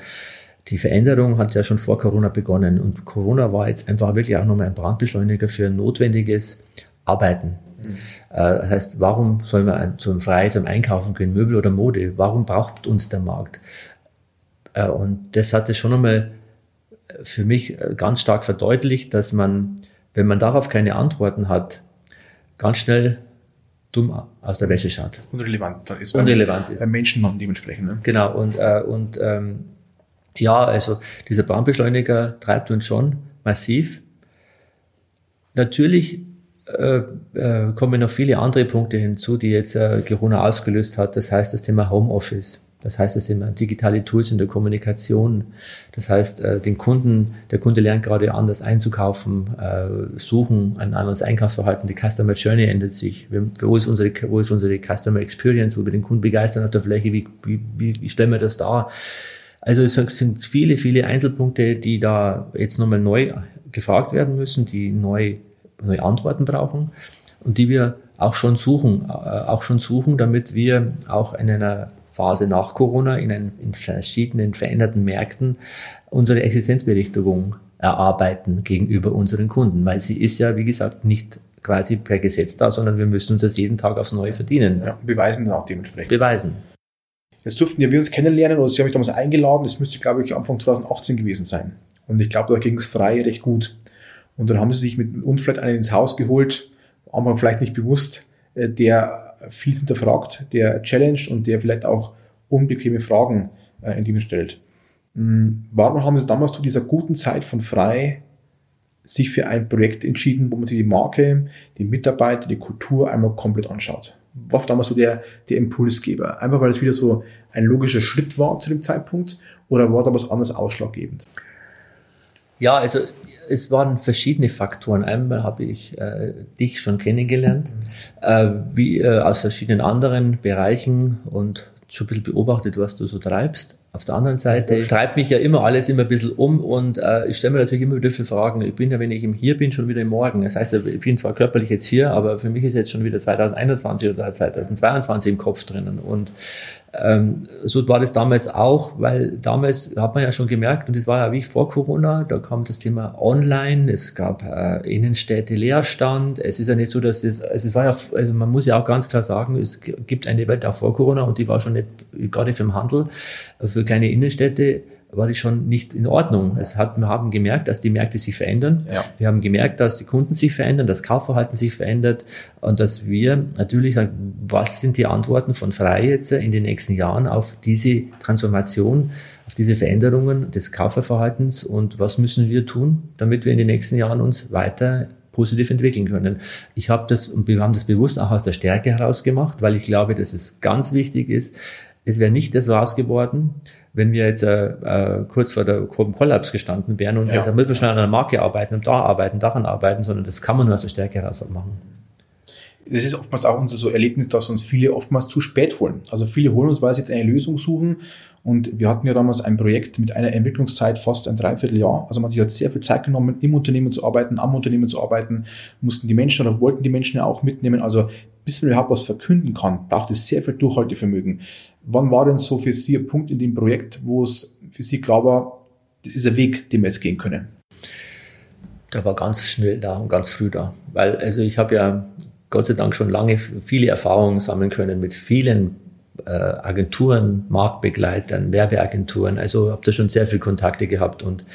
die Veränderung hat ja schon vor Corona begonnen. Und Corona war jetzt einfach wirklich auch nochmal ein Brandbeschleuniger für notwendiges Arbeiten. Mhm. Das heißt, warum sollen wir zum Frei zum Einkaufen gehen, Möbel oder Mode? Warum braucht uns der Markt? Äh, und das hat es schon einmal für mich äh, ganz stark verdeutlicht, dass man, wenn man darauf keine Antworten hat, ganz schnell dumm aus der Wäsche schaut. Unrelevant dann ist. Unrelevant ist. Bei Menschen dann dementsprechend. Ne? Genau, und, äh, und ähm, ja, also dieser Bahnbeschleuniger treibt uns schon massiv. Natürlich äh, äh, kommen noch viele andere Punkte hinzu, die jetzt äh, Corona ausgelöst hat. Das heißt das Thema Homeoffice. Das heißt, es sind digitale Tools in der Kommunikation. Das heißt, äh, den Kunden, der Kunde lernt gerade anders einzukaufen, äh, suchen, ein anderes Einkaufsverhalten. Die Customer Journey ändert sich. Wo ist unsere, wo ist unsere Customer Experience, wo wir den Kunden begeistern auf der Fläche? Wie, wie, wie, stellen wir das dar? Also es sind viele, viele Einzelpunkte, die da jetzt nochmal neu gefragt werden müssen, die neu, neue Antworten brauchen und die wir auch schon suchen, äh, auch schon suchen, damit wir auch in einer Phase nach Corona in, ein, in verschiedenen veränderten Märkten unsere Existenzberechtigung erarbeiten gegenüber unseren Kunden, weil sie ist ja, wie gesagt, nicht quasi per Gesetz da, sondern wir müssen uns das jeden Tag aufs Neue verdienen. Ja, beweisen dann auch dementsprechend. Beweisen. Jetzt durften ja wir uns kennenlernen oder Sie haben mich damals eingeladen, das müsste, glaube ich, Anfang 2018 gewesen sein. Und ich glaube, da ging es frei recht gut. Und dann haben Sie sich mit uns vielleicht einen ins Haus geholt, am Anfang vielleicht nicht bewusst, äh, der viel hinterfragt, der challenged und der vielleicht auch unbequeme Fragen äh, in dem stellt. Mhm. Warum haben Sie damals zu dieser guten Zeit von frei sich für ein Projekt entschieden, wo man sich die Marke, die Mitarbeiter, die Kultur einmal komplett anschaut? War damals so der, der Impulsgeber? Einfach weil es wieder so ein logischer Schritt war zu dem Zeitpunkt oder war da was anderes ausschlaggebend? Ja, also es waren verschiedene Faktoren. Einmal habe ich äh, dich schon kennengelernt, äh, wie äh, aus verschiedenen anderen Bereichen und schon ein bisschen beobachtet, was du so treibst. Auf der anderen Seite treibt mich ja immer alles immer ein bisschen um und äh, ich stelle mir natürlich immer wieder viele Fragen. Ich bin ja, wenn ich im Hier bin, schon wieder im Morgen. Das heißt, ich bin zwar körperlich jetzt hier, aber für mich ist jetzt schon wieder 2021 oder 2022 im Kopf drinnen. Und ähm, so war das damals auch, weil damals hat man ja schon gemerkt, und das war ja wie vor Corona, da kam das Thema Online, es gab äh, Innenstädte Leerstand. Es ist ja nicht so, dass es, also es war ja, also man muss ja auch ganz klar sagen, es gibt eine Welt auch vor Corona und die war schon nicht, gerade für den Handel, für kleine Innenstädte war das schon nicht in Ordnung. Es hat, wir haben gemerkt, dass die Märkte sich verändern. Ja. Wir haben gemerkt, dass die Kunden sich verändern, das Kaufverhalten sich verändert und dass wir natürlich, was sind die Antworten von Frei jetzt in den nächsten Jahren auf diese Transformation, auf diese Veränderungen des Kaufverhaltens und was müssen wir tun, damit wir in den nächsten Jahren uns weiter positiv entwickeln können. Ich habe das und wir haben das bewusst auch aus der Stärke heraus gemacht, weil ich glaube, dass es ganz wichtig ist. Es wäre nicht das raus geworden, wenn wir jetzt äh, äh, kurz vor der Kollaps gestanden wären und ja. jetzt müssen wir schnell an einer Marke arbeiten und da arbeiten, daran arbeiten, sondern das kann man nur aus der Stärke heraus machen. Das ist oftmals auch unser so Erlebnis, dass uns viele oftmals zu spät holen. Also viele holen uns, weil sie jetzt eine Lösung suchen. Und wir hatten ja damals ein Projekt mit einer Entwicklungszeit fast ein Dreivierteljahr. Also man hat sich hat sehr viel Zeit genommen, im Unternehmen zu arbeiten, am Unternehmen zu arbeiten, mussten die Menschen oder wollten die Menschen ja auch mitnehmen. Also bis man überhaupt was verkünden kann, braucht es sehr viel Durchhaltevermögen. Wann war denn so für Sie ein Punkt in dem Projekt, wo es für Sie klar war, das ist ein Weg, den wir jetzt gehen können? Der war ganz schnell da und ganz früh da. Weil, also ich habe ja Gott sei Dank schon lange viele Erfahrungen sammeln können mit vielen äh, Agenturen, Marktbegleitern, Werbeagenturen. Also habe da schon sehr viele Kontakte gehabt und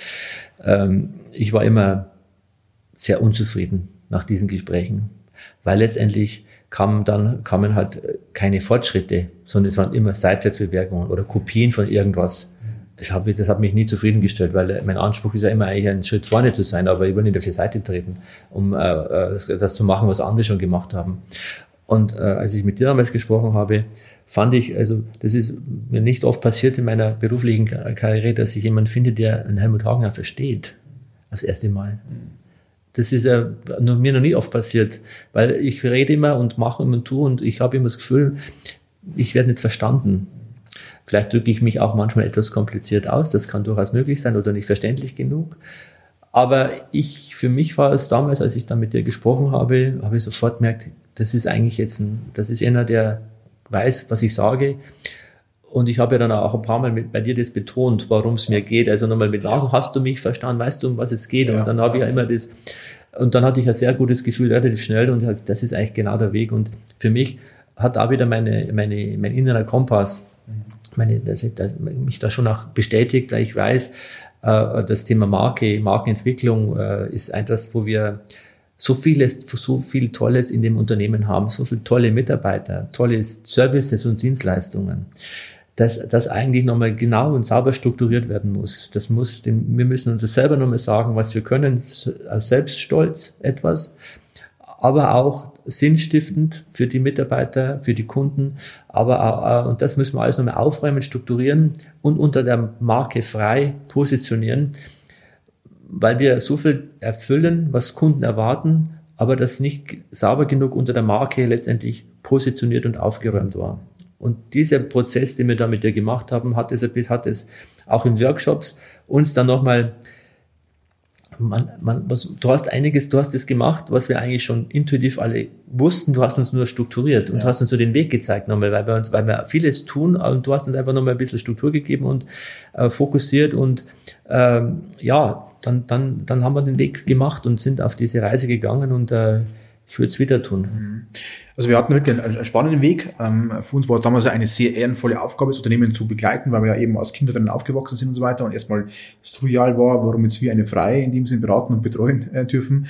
ähm, ich war immer sehr unzufrieden nach diesen Gesprächen, weil letztendlich kamen dann kamen halt äh, keine Fortschritte, sondern es waren immer Seitwärtsbewerbungen oder Kopien von irgendwas. Das, hab, das hat mich nie zufriedengestellt, weil äh, mein Anspruch ist ja immer eigentlich einen Schritt vorne zu sein, aber ich will nicht auf die Seite treten, um äh, äh, das, das zu machen, was andere schon gemacht haben. Und äh, als ich mit dir damals gesprochen habe, fand ich, also das ist mir nicht oft passiert in meiner beruflichen Karriere, dass ich jemanden finde, der einen Helmut Hagener versteht. Das erste Mal. Das ist ja mir noch nie oft passiert, weil ich rede immer und mache immer und tue und ich habe immer das Gefühl, ich werde nicht verstanden. Vielleicht drücke ich mich auch manchmal etwas kompliziert aus, das kann durchaus möglich sein oder nicht verständlich genug. Aber ich, für mich war es damals, als ich dann mit dir gesprochen habe, habe ich sofort gemerkt, das ist eigentlich jetzt ein, das ist einer, der weiß, was ich sage. Und ich habe ja dann auch ein paar Mal mit, bei dir das betont, warum es mir geht. Also nochmal mit, ja. hast du mich verstanden, weißt du, um was es geht? Ja. Und dann habe ich ja immer das, und dann hatte ich ein sehr gutes Gefühl, relativ schnell und das ist eigentlich genau der Weg. Und für mich hat da wieder meine, meine, mein innerer Kompass, meine, dass ich, dass mich da schon auch bestätigt, da ich weiß, äh, das Thema Marke, Markenentwicklung äh, ist etwas, wo wir so vieles, so viel Tolles in dem Unternehmen haben, so viele tolle Mitarbeiter, tolle Services und Dienstleistungen, dass das eigentlich nochmal genau und sauber strukturiert werden muss. Das muss, den, wir müssen uns selber nochmal sagen, was wir können, als Selbststolz etwas, aber auch sinnstiftend für die Mitarbeiter, für die Kunden, aber und das müssen wir alles nochmal aufräumen, strukturieren und unter der Marke frei positionieren, weil wir so viel erfüllen, was Kunden erwarten, aber das nicht sauber genug unter der Marke letztendlich positioniert und aufgeräumt war. Und dieser Prozess, den wir da mit dir gemacht haben, hat es, hat es auch in Workshops uns dann nochmal man, man, was, du hast einiges, du hast das gemacht, was wir eigentlich schon intuitiv alle wussten. Du hast uns nur strukturiert und ja. hast uns so den Weg gezeigt nochmal, weil wir uns, weil wir vieles tun und du hast uns einfach nochmal ein bisschen Struktur gegeben und äh, fokussiert und ähm, ja, dann, dann, dann haben wir den Weg gemacht und sind auf diese Reise gegangen und äh, ich würde es wieder tun. Mhm. Also wir hatten wirklich einen, einen spannenden Weg. Ähm, für uns war damals eine sehr ehrenvolle Aufgabe, das Unternehmen zu begleiten, weil wir ja eben als Kinder drin aufgewachsen sind und so weiter und erstmal surreal war, warum jetzt wir eine Freie in dem Sinne beraten und betreuen äh, dürfen.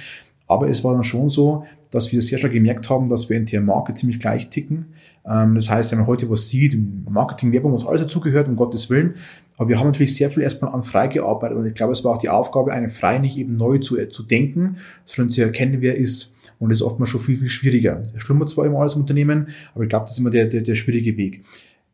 Aber es war dann schon so, dass wir sehr stark gemerkt haben, dass wir in der Marke ziemlich gleich ticken. Ähm, das heißt, wenn man heute was sieht, Marketing, Werbung, was alles dazugehört, um Gottes Willen. Aber wir haben natürlich sehr viel erstmal an frei gearbeitet und ich glaube, es war auch die Aufgabe, eine frei nicht eben neu zu, äh, zu denken, sondern zu erkennen, wer ist. Und das ist oftmals schon viel, viel schwieriger. Es schlummert zwar immer im Unternehmen, aber ich glaube, das ist immer der, der, der schwierige Weg.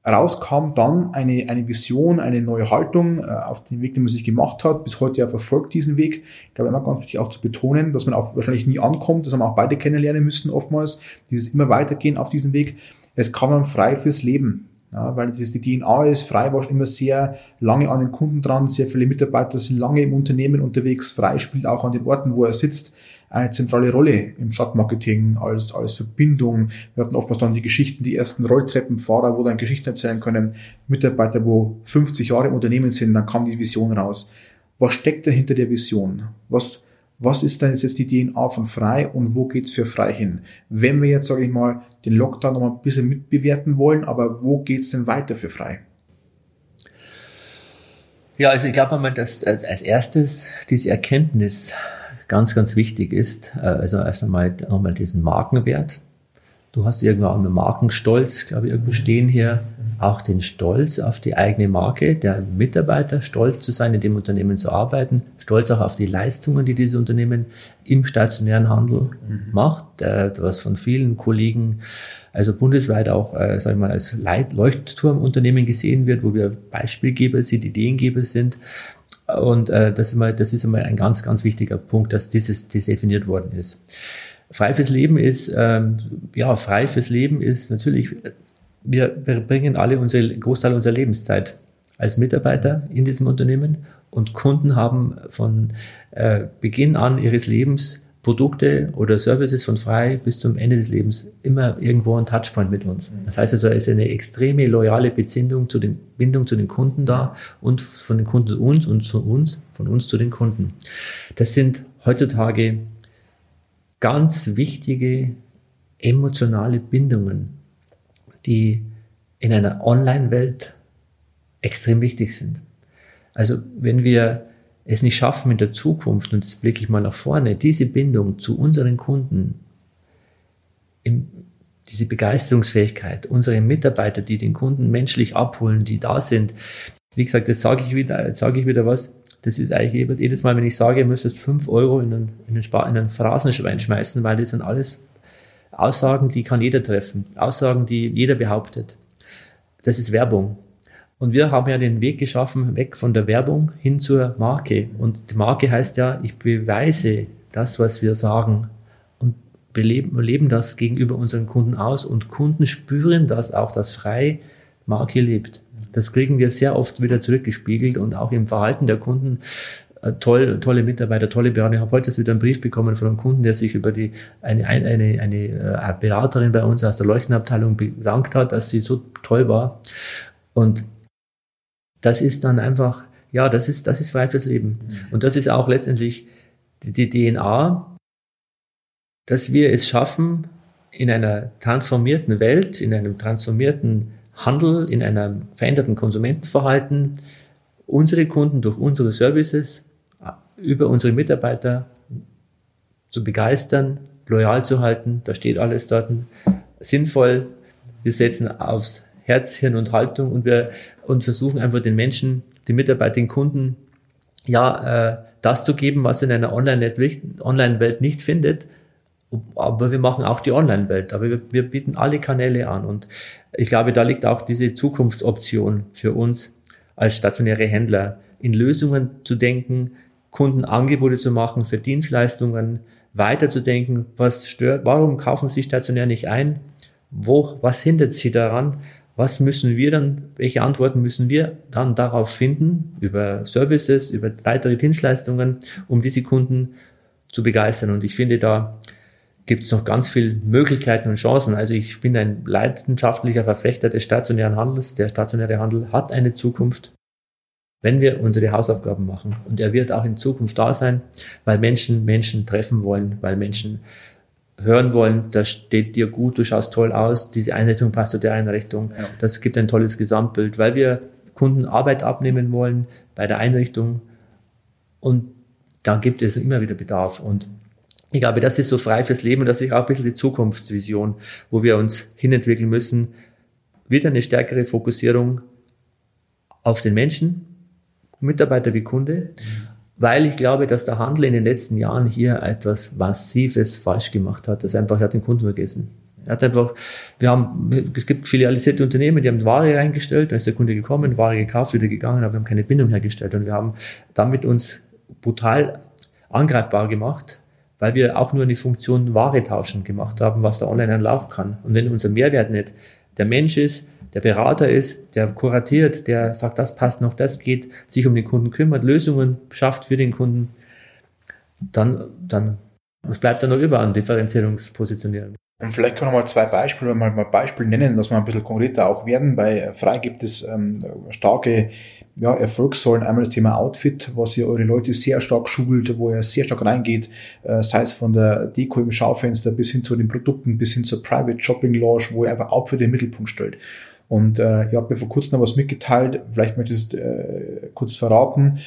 Rauskam dann eine, eine Vision, eine neue Haltung äh, auf den Weg, den man sich gemacht hat. Bis heute ja verfolgt diesen Weg. Ich glaube, immer ganz wichtig auch zu betonen, dass man auch wahrscheinlich nie ankommt. Das haben wir auch beide kennenlernen müssen oftmals. Dieses immer weitergehen auf diesem Weg. Es kam dann frei fürs Leben. Ja, weil das die DNA ist, frei war schon immer sehr lange an den Kunden dran, sehr viele Mitarbeiter sind lange im Unternehmen unterwegs, frei spielt auch an den Orten, wo er sitzt, eine zentrale Rolle im Stadtmarketing als, als Verbindung. Wir hatten oftmals dann die Geschichten, die ersten Rolltreppenfahrer, wo dann Geschichten erzählen können, Mitarbeiter, wo 50 Jahre im Unternehmen sind, dann kam die Vision raus. Was steckt denn hinter der Vision? Was, was ist denn jetzt die DNA von Frei und wo geht's für Frei hin? Wenn wir jetzt, sage ich mal, den Lockdown noch mal ein bisschen mitbewerten wollen, aber wo geht's denn weiter für Frei? Ja, also ich glaube mal, dass als erstes diese Erkenntnis ganz, ganz wichtig ist, äh, also erst einmal nochmal diesen Markenwert. Du hast irgendwo auch einen Markenstolz, glaube ich, irgendwo stehen hier. Auch den Stolz auf die eigene Marke, der Mitarbeiter, stolz zu sein, in dem Unternehmen zu arbeiten, stolz auch auf die Leistungen, die dieses Unternehmen im stationären Handel mhm. macht, was von vielen Kollegen also bundesweit auch, äh, sagen wir mal, als Leuchtturmunternehmen gesehen wird, wo wir Beispielgeber sind, Ideengeber sind. Und äh, das, ist mal, das ist einmal ein ganz, ganz wichtiger Punkt, dass dieses das definiert worden ist. Frei fürs Leben ist, ähm, ja, frei fürs Leben ist natürlich, wir, wir bringen alle unsere, Großteil unserer Lebenszeit als Mitarbeiter in diesem Unternehmen und Kunden haben von äh, Beginn an ihres Lebens Produkte oder Services von frei bis zum Ende des Lebens immer irgendwo ein Touchpoint mit uns. Das heißt also, es ist eine extreme loyale Beziehung zu den, Bindung zu den Kunden da und von den Kunden zu uns und zu uns, von uns zu den Kunden. Das sind heutzutage ganz wichtige emotionale Bindungen, die in einer Online-Welt extrem wichtig sind. Also wenn wir es nicht schaffen in der Zukunft, und das blicke ich mal nach vorne, diese Bindung zu unseren Kunden, diese Begeisterungsfähigkeit, unsere Mitarbeiter, die den Kunden menschlich abholen, die da sind. Wie gesagt, jetzt sage ich wieder, jetzt sage ich wieder was. Das ist eigentlich jedes Mal, wenn ich sage, ihr müsst fünf Euro in einen, in einen, in einen Phrasenschwein schmeißen, weil das sind alles Aussagen, die kann jeder treffen. Aussagen, die jeder behauptet. Das ist Werbung. Und wir haben ja den Weg geschaffen, weg von der Werbung hin zur Marke. Und die Marke heißt ja, ich beweise das, was wir sagen und beleben, leben das gegenüber unseren Kunden aus und Kunden spüren das auch, dass frei Marke lebt. Das kriegen wir sehr oft wieder zurückgespiegelt und auch im Verhalten der Kunden äh, toll, tolle Mitarbeiter, tolle Berater. Ich habe heute wieder einen Brief bekommen von einem Kunden, der sich über die eine, eine, eine, eine äh, Beraterin bei uns aus der Leuchtenabteilung bedankt hat, dass sie so toll war. Und das ist dann einfach, ja, das ist, das ist frei fürs Leben. Und das ist auch letztendlich die, die DNA, dass wir es schaffen, in einer transformierten Welt, in einem transformierten Handel, in einem veränderten Konsumentenverhalten, unsere Kunden durch unsere Services über unsere Mitarbeiter zu begeistern, loyal zu halten. Da steht alles dort. Sinnvoll. Wir setzen aufs Herz, Hirn und Haltung und wir und versuchen einfach den Menschen, den Mitarbeitern, den Kunden, ja, äh, das zu geben, was in einer Online-Welt Online nicht findet. Aber wir machen auch die Online-Welt. Aber wir, wir bieten alle Kanäle an. Und ich glaube, da liegt auch diese Zukunftsoption für uns als stationäre Händler, in Lösungen zu denken, Kunden Angebote zu machen für Dienstleistungen, weiterzudenken, was stört, warum kaufen sie stationär nicht ein, wo, was hindert sie daran, was müssen wir dann, welche Antworten müssen wir dann darauf finden, über Services, über weitere Dienstleistungen, um diese Kunden zu begeistern. Und ich finde, da gibt es noch ganz viele Möglichkeiten und Chancen. Also ich bin ein leidenschaftlicher Verfechter des stationären Handels. Der stationäre Handel hat eine Zukunft wenn wir unsere Hausaufgaben machen. Und er wird auch in Zukunft da sein, weil Menschen Menschen treffen wollen, weil Menschen hören wollen, das steht dir gut, du schaust toll aus, diese Einrichtung passt zu der Einrichtung, ja. das gibt ein tolles Gesamtbild, weil wir Kunden Arbeit abnehmen wollen bei der Einrichtung und da gibt es immer wieder Bedarf. Und ich glaube, das ist so frei fürs Leben und das ist auch ein bisschen die Zukunftsvision, wo wir uns hinentwickeln müssen, wieder eine stärkere Fokussierung auf den Menschen, Mitarbeiter wie Kunde, weil ich glaube, dass der Handel in den letzten Jahren hier etwas Massives falsch gemacht hat. Das einfach, er hat den Kunden vergessen. Er hat einfach, wir haben, es gibt filialisierte Unternehmen, die haben Ware reingestellt, dann ist der Kunde gekommen, Ware gekauft, wieder gegangen, aber wir haben keine Bindung hergestellt und wir haben damit uns brutal angreifbar gemacht, weil wir auch nur eine Funktion Ware tauschen gemacht haben, was der Online-Handel auch kann. Und wenn unser Mehrwert nicht der Mensch ist, der Berater ist, der kuratiert, der sagt, das passt noch, das geht, sich um den Kunden kümmert, Lösungen schafft für den Kunden, dann, dann was bleibt da noch über an Differenzierungspositionierung? Und vielleicht können wir mal zwei Beispiele, mal, mal Beispiele nennen, dass wir ein bisschen konkreter auch werden. Bei Frei gibt es ähm, starke ja, Erfolgssäulen. Einmal das Thema Outfit, was ihr eure Leute sehr stark schult, wo ihr sehr stark reingeht, äh, sei es von der Deko im Schaufenster bis hin zu den Produkten, bis hin zur Private Shopping Lounge, wo ihr einfach Outfit in den Mittelpunkt stellt. Und äh, ihr habt mir vor kurzem noch was mitgeteilt, vielleicht möchtest du äh, kurz verraten,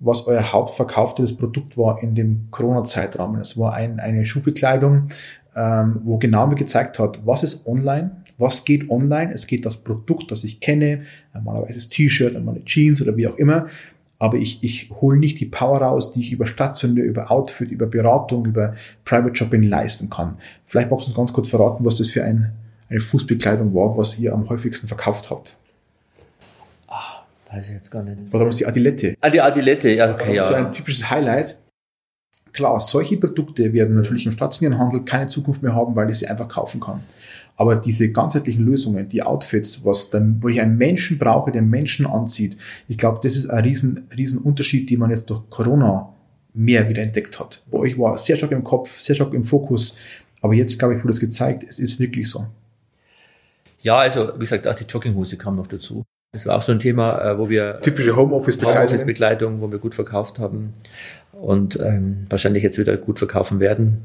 was euer hauptverkauftes Produkt war in dem Corona-Zeitraum. Das war ein, eine Schuhbekleidung, ähm, wo genau mir gezeigt hat, was ist online, was geht online. Es geht das Produkt, das ich kenne, normalerweise das T-Shirt, einmal eine Jeans oder wie auch immer. Aber ich, ich hole nicht die Power raus, die ich über Stationär, über Outfit, über Beratung, über Private Shopping leisten kann. Vielleicht magst du uns ganz kurz verraten, was das für ein eine Fußbekleidung war, was ihr am häufigsten verkauft habt? Ah, weiß ich jetzt gar nicht. War damals die Adilette. Ah, die Adilette, ja, okay, ja. So ein typisches Highlight. Klar, solche Produkte werden natürlich im stationären Handel keine Zukunft mehr haben, weil ich sie einfach kaufen kann. Aber diese ganzheitlichen Lösungen, die Outfits, was dann, wo ich einen Menschen brauche, der Menschen anzieht, ich glaube, das ist ein riesen, riesen Unterschied, den man jetzt durch Corona mehr wieder entdeckt hat. Bei euch war sehr stark im Kopf, sehr stark im Fokus, aber jetzt, glaube ich, wurde es gezeigt, es ist wirklich so. Ja, also wie gesagt, auch die Jogginghose kam noch dazu. Das war auch so ein Thema, äh, wo wir typische Homeoffice-Begleitung, Home wo wir gut verkauft haben und ähm, wahrscheinlich jetzt wieder gut verkaufen werden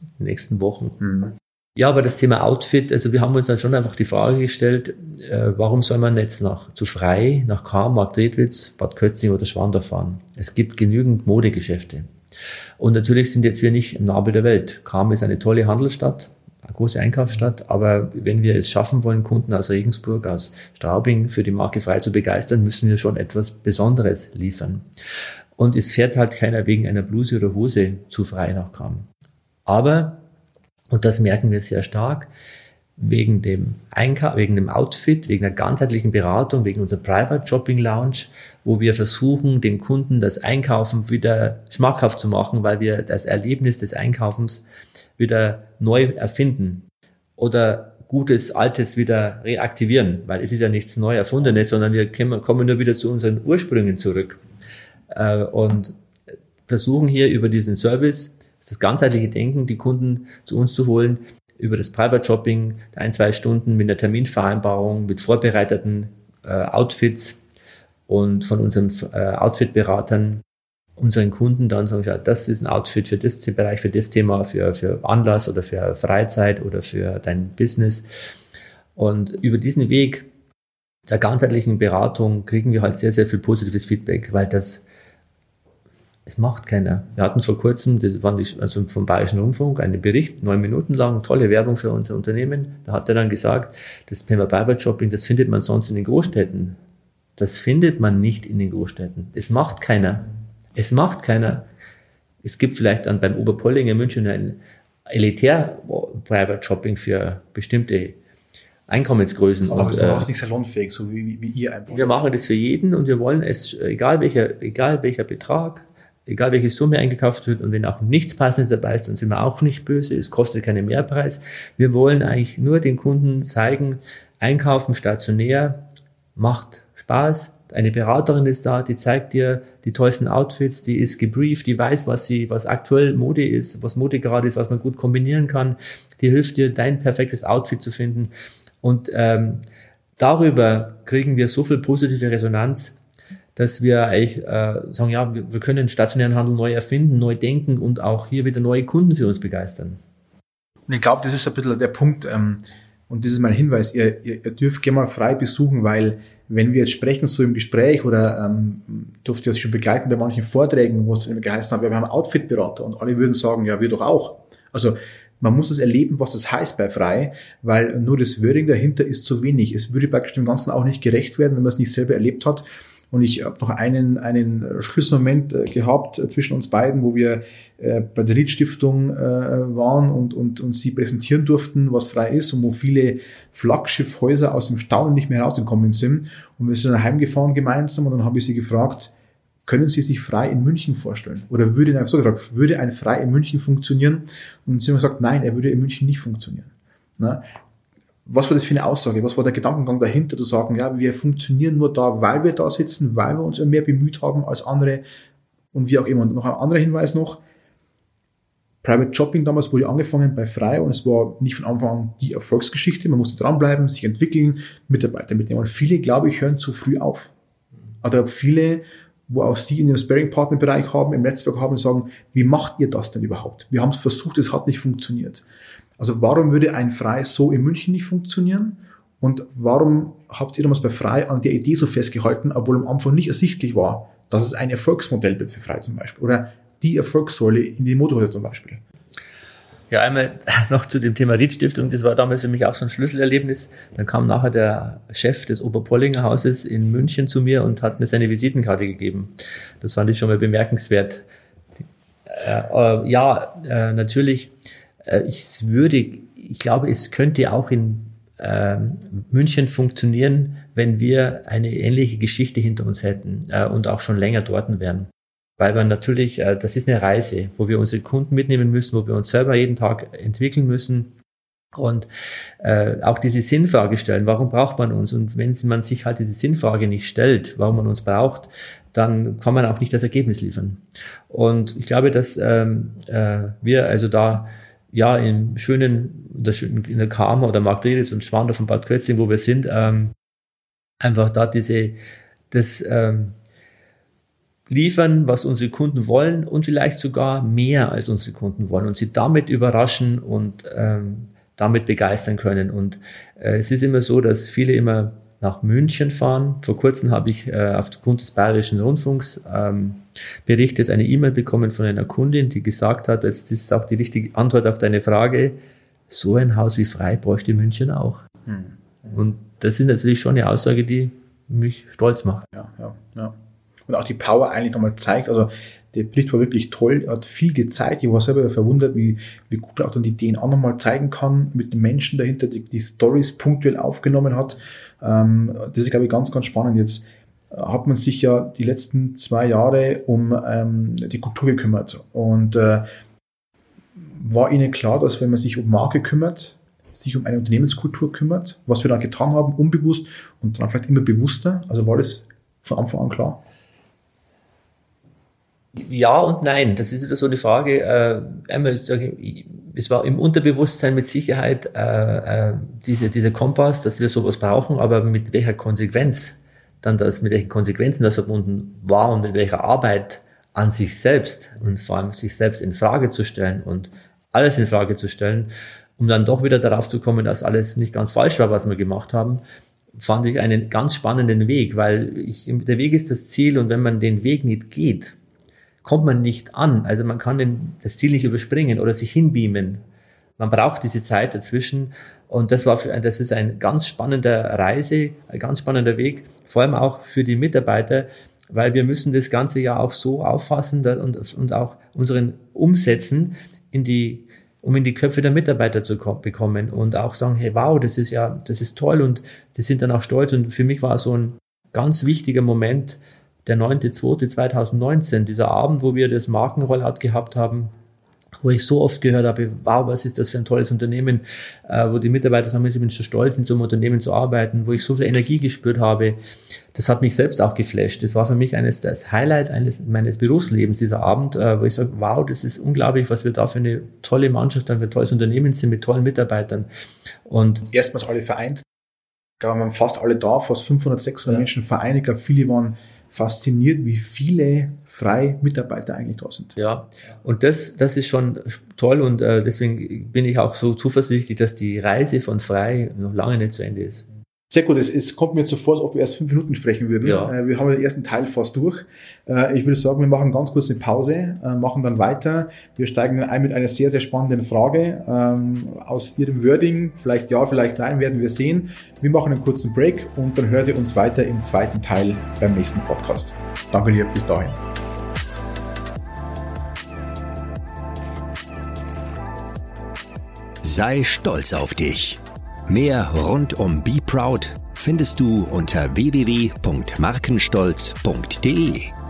in den nächsten Wochen. Mhm. Ja, aber das Thema Outfit, also wir haben uns dann schon einfach die Frage gestellt, äh, warum soll man jetzt nach zu frei, nach Karm, Markt Redwitz, Bad Kötzing oder Schwandorf fahren? Es gibt genügend Modegeschäfte. Und natürlich sind jetzt wir nicht im Nabel der Welt. Karm ist eine tolle Handelsstadt, eine große Einkaufsstadt, aber wenn wir es schaffen wollen, Kunden aus Regensburg, aus Straubing für die Marke frei zu begeistern, müssen wir schon etwas Besonderes liefern. Und es fährt halt keiner wegen einer Bluse oder Hose zu frei nach Kram. Aber, und das merken wir sehr stark, wegen dem Einkauf, wegen dem Outfit, wegen der ganzheitlichen Beratung, wegen unserer Private Shopping Lounge, wo wir versuchen, den Kunden das Einkaufen wieder schmackhaft zu machen, weil wir das Erlebnis des Einkaufens wieder neu erfinden. Oder Gutes, Altes wieder reaktivieren, weil es ist ja nichts neu erfundenes, sondern wir kommen nur wieder zu unseren Ursprüngen zurück äh, und versuchen hier über diesen Service, das ganzheitliche Denken, die Kunden zu uns zu holen, über das Private Shopping, ein, zwei Stunden mit einer Terminvereinbarung, mit vorbereiteten äh, Outfits und von unseren äh, Outfit-Beratern unseren Kunden dann sagen, ja, das ist ein Outfit für das Bereich, für das Thema, für, für Anlass oder für Freizeit oder für dein Business. Und über diesen Weg der ganzheitlichen Beratung kriegen wir halt sehr, sehr viel positives Feedback, weil das, es macht keiner. Wir hatten vor kurzem, das war die, also vom Bayerischen Rundfunk, einen Bericht, neun Minuten lang, tolle Werbung für unser Unternehmen. Da hat er dann gesagt, das Thema Private Shopping, das findet man sonst in den Großstädten. Das findet man nicht in den Großstädten. Es macht keiner. Es macht keiner. Es gibt vielleicht dann beim Oberpollinger München ein elitär Private Shopping für bestimmte Einkommensgrößen. Aber es ist auch nicht salonfähig, so wie, wie ihr einfach. Wir machen das für jeden und wir wollen es, egal welcher, egal welcher Betrag, egal welche Summe eingekauft wird und wenn auch nichts Passendes dabei ist, dann sind wir auch nicht böse. Es kostet keinen Mehrpreis. Wir wollen eigentlich nur den Kunden zeigen, einkaufen stationär macht Spaß, eine Beraterin ist da, die zeigt dir die tollsten Outfits, die ist gebrieft, die weiß, was sie, was aktuell Mode ist, was Mode gerade ist, was man gut kombinieren kann. Die hilft dir, dein perfektes Outfit zu finden. Und ähm, darüber kriegen wir so viel positive Resonanz, dass wir eigentlich äh, sagen, ja, wir, wir können den stationären Handel neu erfinden, neu denken und auch hier wieder neue Kunden für uns begeistern. Und ich glaube, das ist ein bisschen der Punkt, ähm, und das ist mein Hinweis, ihr, ihr, ihr dürft gerne mal frei besuchen, weil wenn wir jetzt sprechen, so im Gespräch oder ähm, durfte ich das schon begleiten bei manchen Vorträgen, wo es immer geheißen hat, wir haben Outfit-Berater und alle würden sagen, ja, wir doch auch. Also man muss es erleben, was das heißt bei Frei, weil nur das Wording dahinter ist zu wenig. Es würde praktisch dem Ganzen auch nicht gerecht werden, wenn man es nicht selber erlebt hat. Und ich habe noch einen, einen Schlüsselmoment äh, gehabt äh, zwischen uns beiden, wo wir äh, bei der Ried-Stiftung waren und, und, und sie präsentieren durften, was frei ist und wo viele Flaggschiffhäuser aus dem Staunen nicht mehr herausgekommen sind. Und wir sind dann heimgefahren gemeinsam und dann habe ich sie gefragt, können Sie sich frei in München vorstellen? Oder würde, so gefragt, würde ein frei in München funktionieren? Und sie haben gesagt, nein, er würde in München nicht funktionieren. Na, was war das für eine Aussage? Was war der Gedankengang dahinter, zu sagen, ja, wir funktionieren nur da, weil wir da sitzen, weil wir uns mehr bemüht haben als andere und wie auch immer. Und noch ein anderer Hinweis noch, Private Shopping damals wurde angefangen bei Frei und es war nicht von Anfang an die Erfolgsgeschichte. Man musste dranbleiben, sich entwickeln, Mitarbeiter mitnehmen. Und viele, glaube ich, hören zu früh auf. Also viele, wo auch Sie in dem Sparing-Partner-Bereich haben, im Netzwerk haben und sagen, wie macht ihr das denn überhaupt? Wir haben es versucht, es hat nicht funktioniert. Also warum würde ein Frei so in München nicht funktionieren? Und warum habt ihr damals bei Frei an der Idee so festgehalten, obwohl am Anfang nicht ersichtlich war, dass es ein Erfolgsmodell wird für Frei zum Beispiel oder die Erfolgssäule in die Motorhäuser zum Beispiel? Ja, einmal noch zu dem Thema Ried-Stiftung. Das war damals für mich auch so ein Schlüsselerlebnis. Dann kam nachher der Chef des Oberpollinger Hauses in München zu mir und hat mir seine Visitenkarte gegeben. Das fand ich schon mal bemerkenswert. Äh, äh, ja, äh, natürlich ich würde, ich glaube, es könnte auch in äh, München funktionieren, wenn wir eine ähnliche Geschichte hinter uns hätten äh, und auch schon länger dort wären. Weil man natürlich, äh, das ist eine Reise, wo wir unsere Kunden mitnehmen müssen, wo wir uns selber jeden Tag entwickeln müssen und äh, auch diese Sinnfrage stellen, warum braucht man uns? Und wenn man sich halt diese Sinnfrage nicht stellt, warum man uns braucht, dann kann man auch nicht das Ergebnis liefern. Und ich glaube, dass ähm, äh, wir also da ja, im schönen, in der Karma oder Margredis und Schwander von Bad Kötzing, wo wir sind, ähm, einfach da diese, das ähm, liefern, was unsere Kunden wollen und vielleicht sogar mehr als unsere Kunden wollen und sie damit überraschen und ähm, damit begeistern können. Und äh, es ist immer so, dass viele immer nach München fahren. Vor kurzem habe ich äh, aufgrund des Bayerischen Rundfunks ähm, Berichtes eine E-Mail bekommen von einer Kundin, die gesagt hat, jetzt ist auch die richtige Antwort auf deine Frage, so ein Haus wie Frei bräuchte München auch. Hm. Und das ist natürlich schon eine Aussage, die mich stolz macht. Ja, ja, ja. Und auch die Power eigentlich nochmal zeigt, also der Bericht war wirklich toll, hat viel gezeigt. Ich war selber verwundert, wie, wie gut auch dann die DNA nochmal zeigen kann, mit den Menschen dahinter, die, die Stories punktuell aufgenommen hat. Ähm, das ist, glaube ich, ganz, ganz spannend. Jetzt äh, hat man sich ja die letzten zwei Jahre um ähm, die Kultur gekümmert. Und äh, war Ihnen klar, dass wenn man sich um Marke kümmert, sich um eine Unternehmenskultur kümmert, was wir da getan haben, unbewusst und dann vielleicht immer bewusster? Also war das von Anfang an klar? Ja und nein, das ist wieder so eine Frage. Äh, einmal sage ich, es war im Unterbewusstsein mit Sicherheit äh, äh, diese, dieser Kompass, dass wir sowas brauchen, aber mit welcher Konsequenz dann das, mit welchen Konsequenzen das verbunden war und mit welcher Arbeit an sich selbst und vor allem sich selbst in Frage zu stellen und alles in Frage zu stellen, um dann doch wieder darauf zu kommen, dass alles nicht ganz falsch war, was wir gemacht haben, fand ich einen ganz spannenden Weg, weil ich, der Weg ist das Ziel und wenn man den Weg nicht geht, kommt man nicht an. Also man kann den, das Ziel nicht überspringen oder sich hinbeamen. Man braucht diese Zeit dazwischen. Und das war, für, das ist ein ganz spannender Reise, ein ganz spannender Weg, vor allem auch für die Mitarbeiter, weil wir müssen das Ganze ja auch so auffassen und, und auch unseren Umsetzen in die, um in die Köpfe der Mitarbeiter zu bekommen und auch sagen, hey, wow, das ist ja, das ist toll und die sind dann auch stolz. Und für mich war so ein ganz wichtiger Moment, der 9.2.2019, dieser Abend, wo wir das Markenrollout gehabt haben, wo ich so oft gehört habe, wow, was ist das für ein tolles Unternehmen, äh, wo die Mitarbeiter sagen, ich bin so stolz, in so einem Unternehmen zu arbeiten, wo ich so viel Energie gespürt habe. Das hat mich selbst auch geflasht. Das war für mich eines das Highlight eines meines Berufslebens, dieser Abend, äh, wo ich sage, wow, das ist unglaublich, was wir da für eine tolle Mannschaft haben, für ein tolles Unternehmen sind mit tollen Mitarbeitern. Und erstmals alle vereint. Da waren fast alle da, fast 500, 600 ja. Menschen vereint. Ich glaube, viele waren fasziniert, wie viele freie Mitarbeiter eigentlich da sind. Ja, und das, das ist schon toll und äh, deswegen bin ich auch so zuversichtlich, dass die Reise von frei noch lange nicht zu Ende ist. Sehr gut, es, es kommt mir jetzt so vor, als ob wir erst fünf Minuten sprechen würden. Ja. Äh, wir haben den ersten Teil fast durch. Äh, ich würde sagen, wir machen ganz kurz eine Pause, äh, machen dann weiter. Wir steigen dann ein mit einer sehr, sehr spannenden Frage. Ähm, aus Ihrem Wording, vielleicht ja, vielleicht nein, werden wir sehen. Wir machen einen kurzen Break und dann hört ihr uns weiter im zweiten Teil beim nächsten Podcast. Danke dir, bis dahin. Sei stolz auf dich. Mehr rund um Be Proud findest du unter www.markenstolz.de.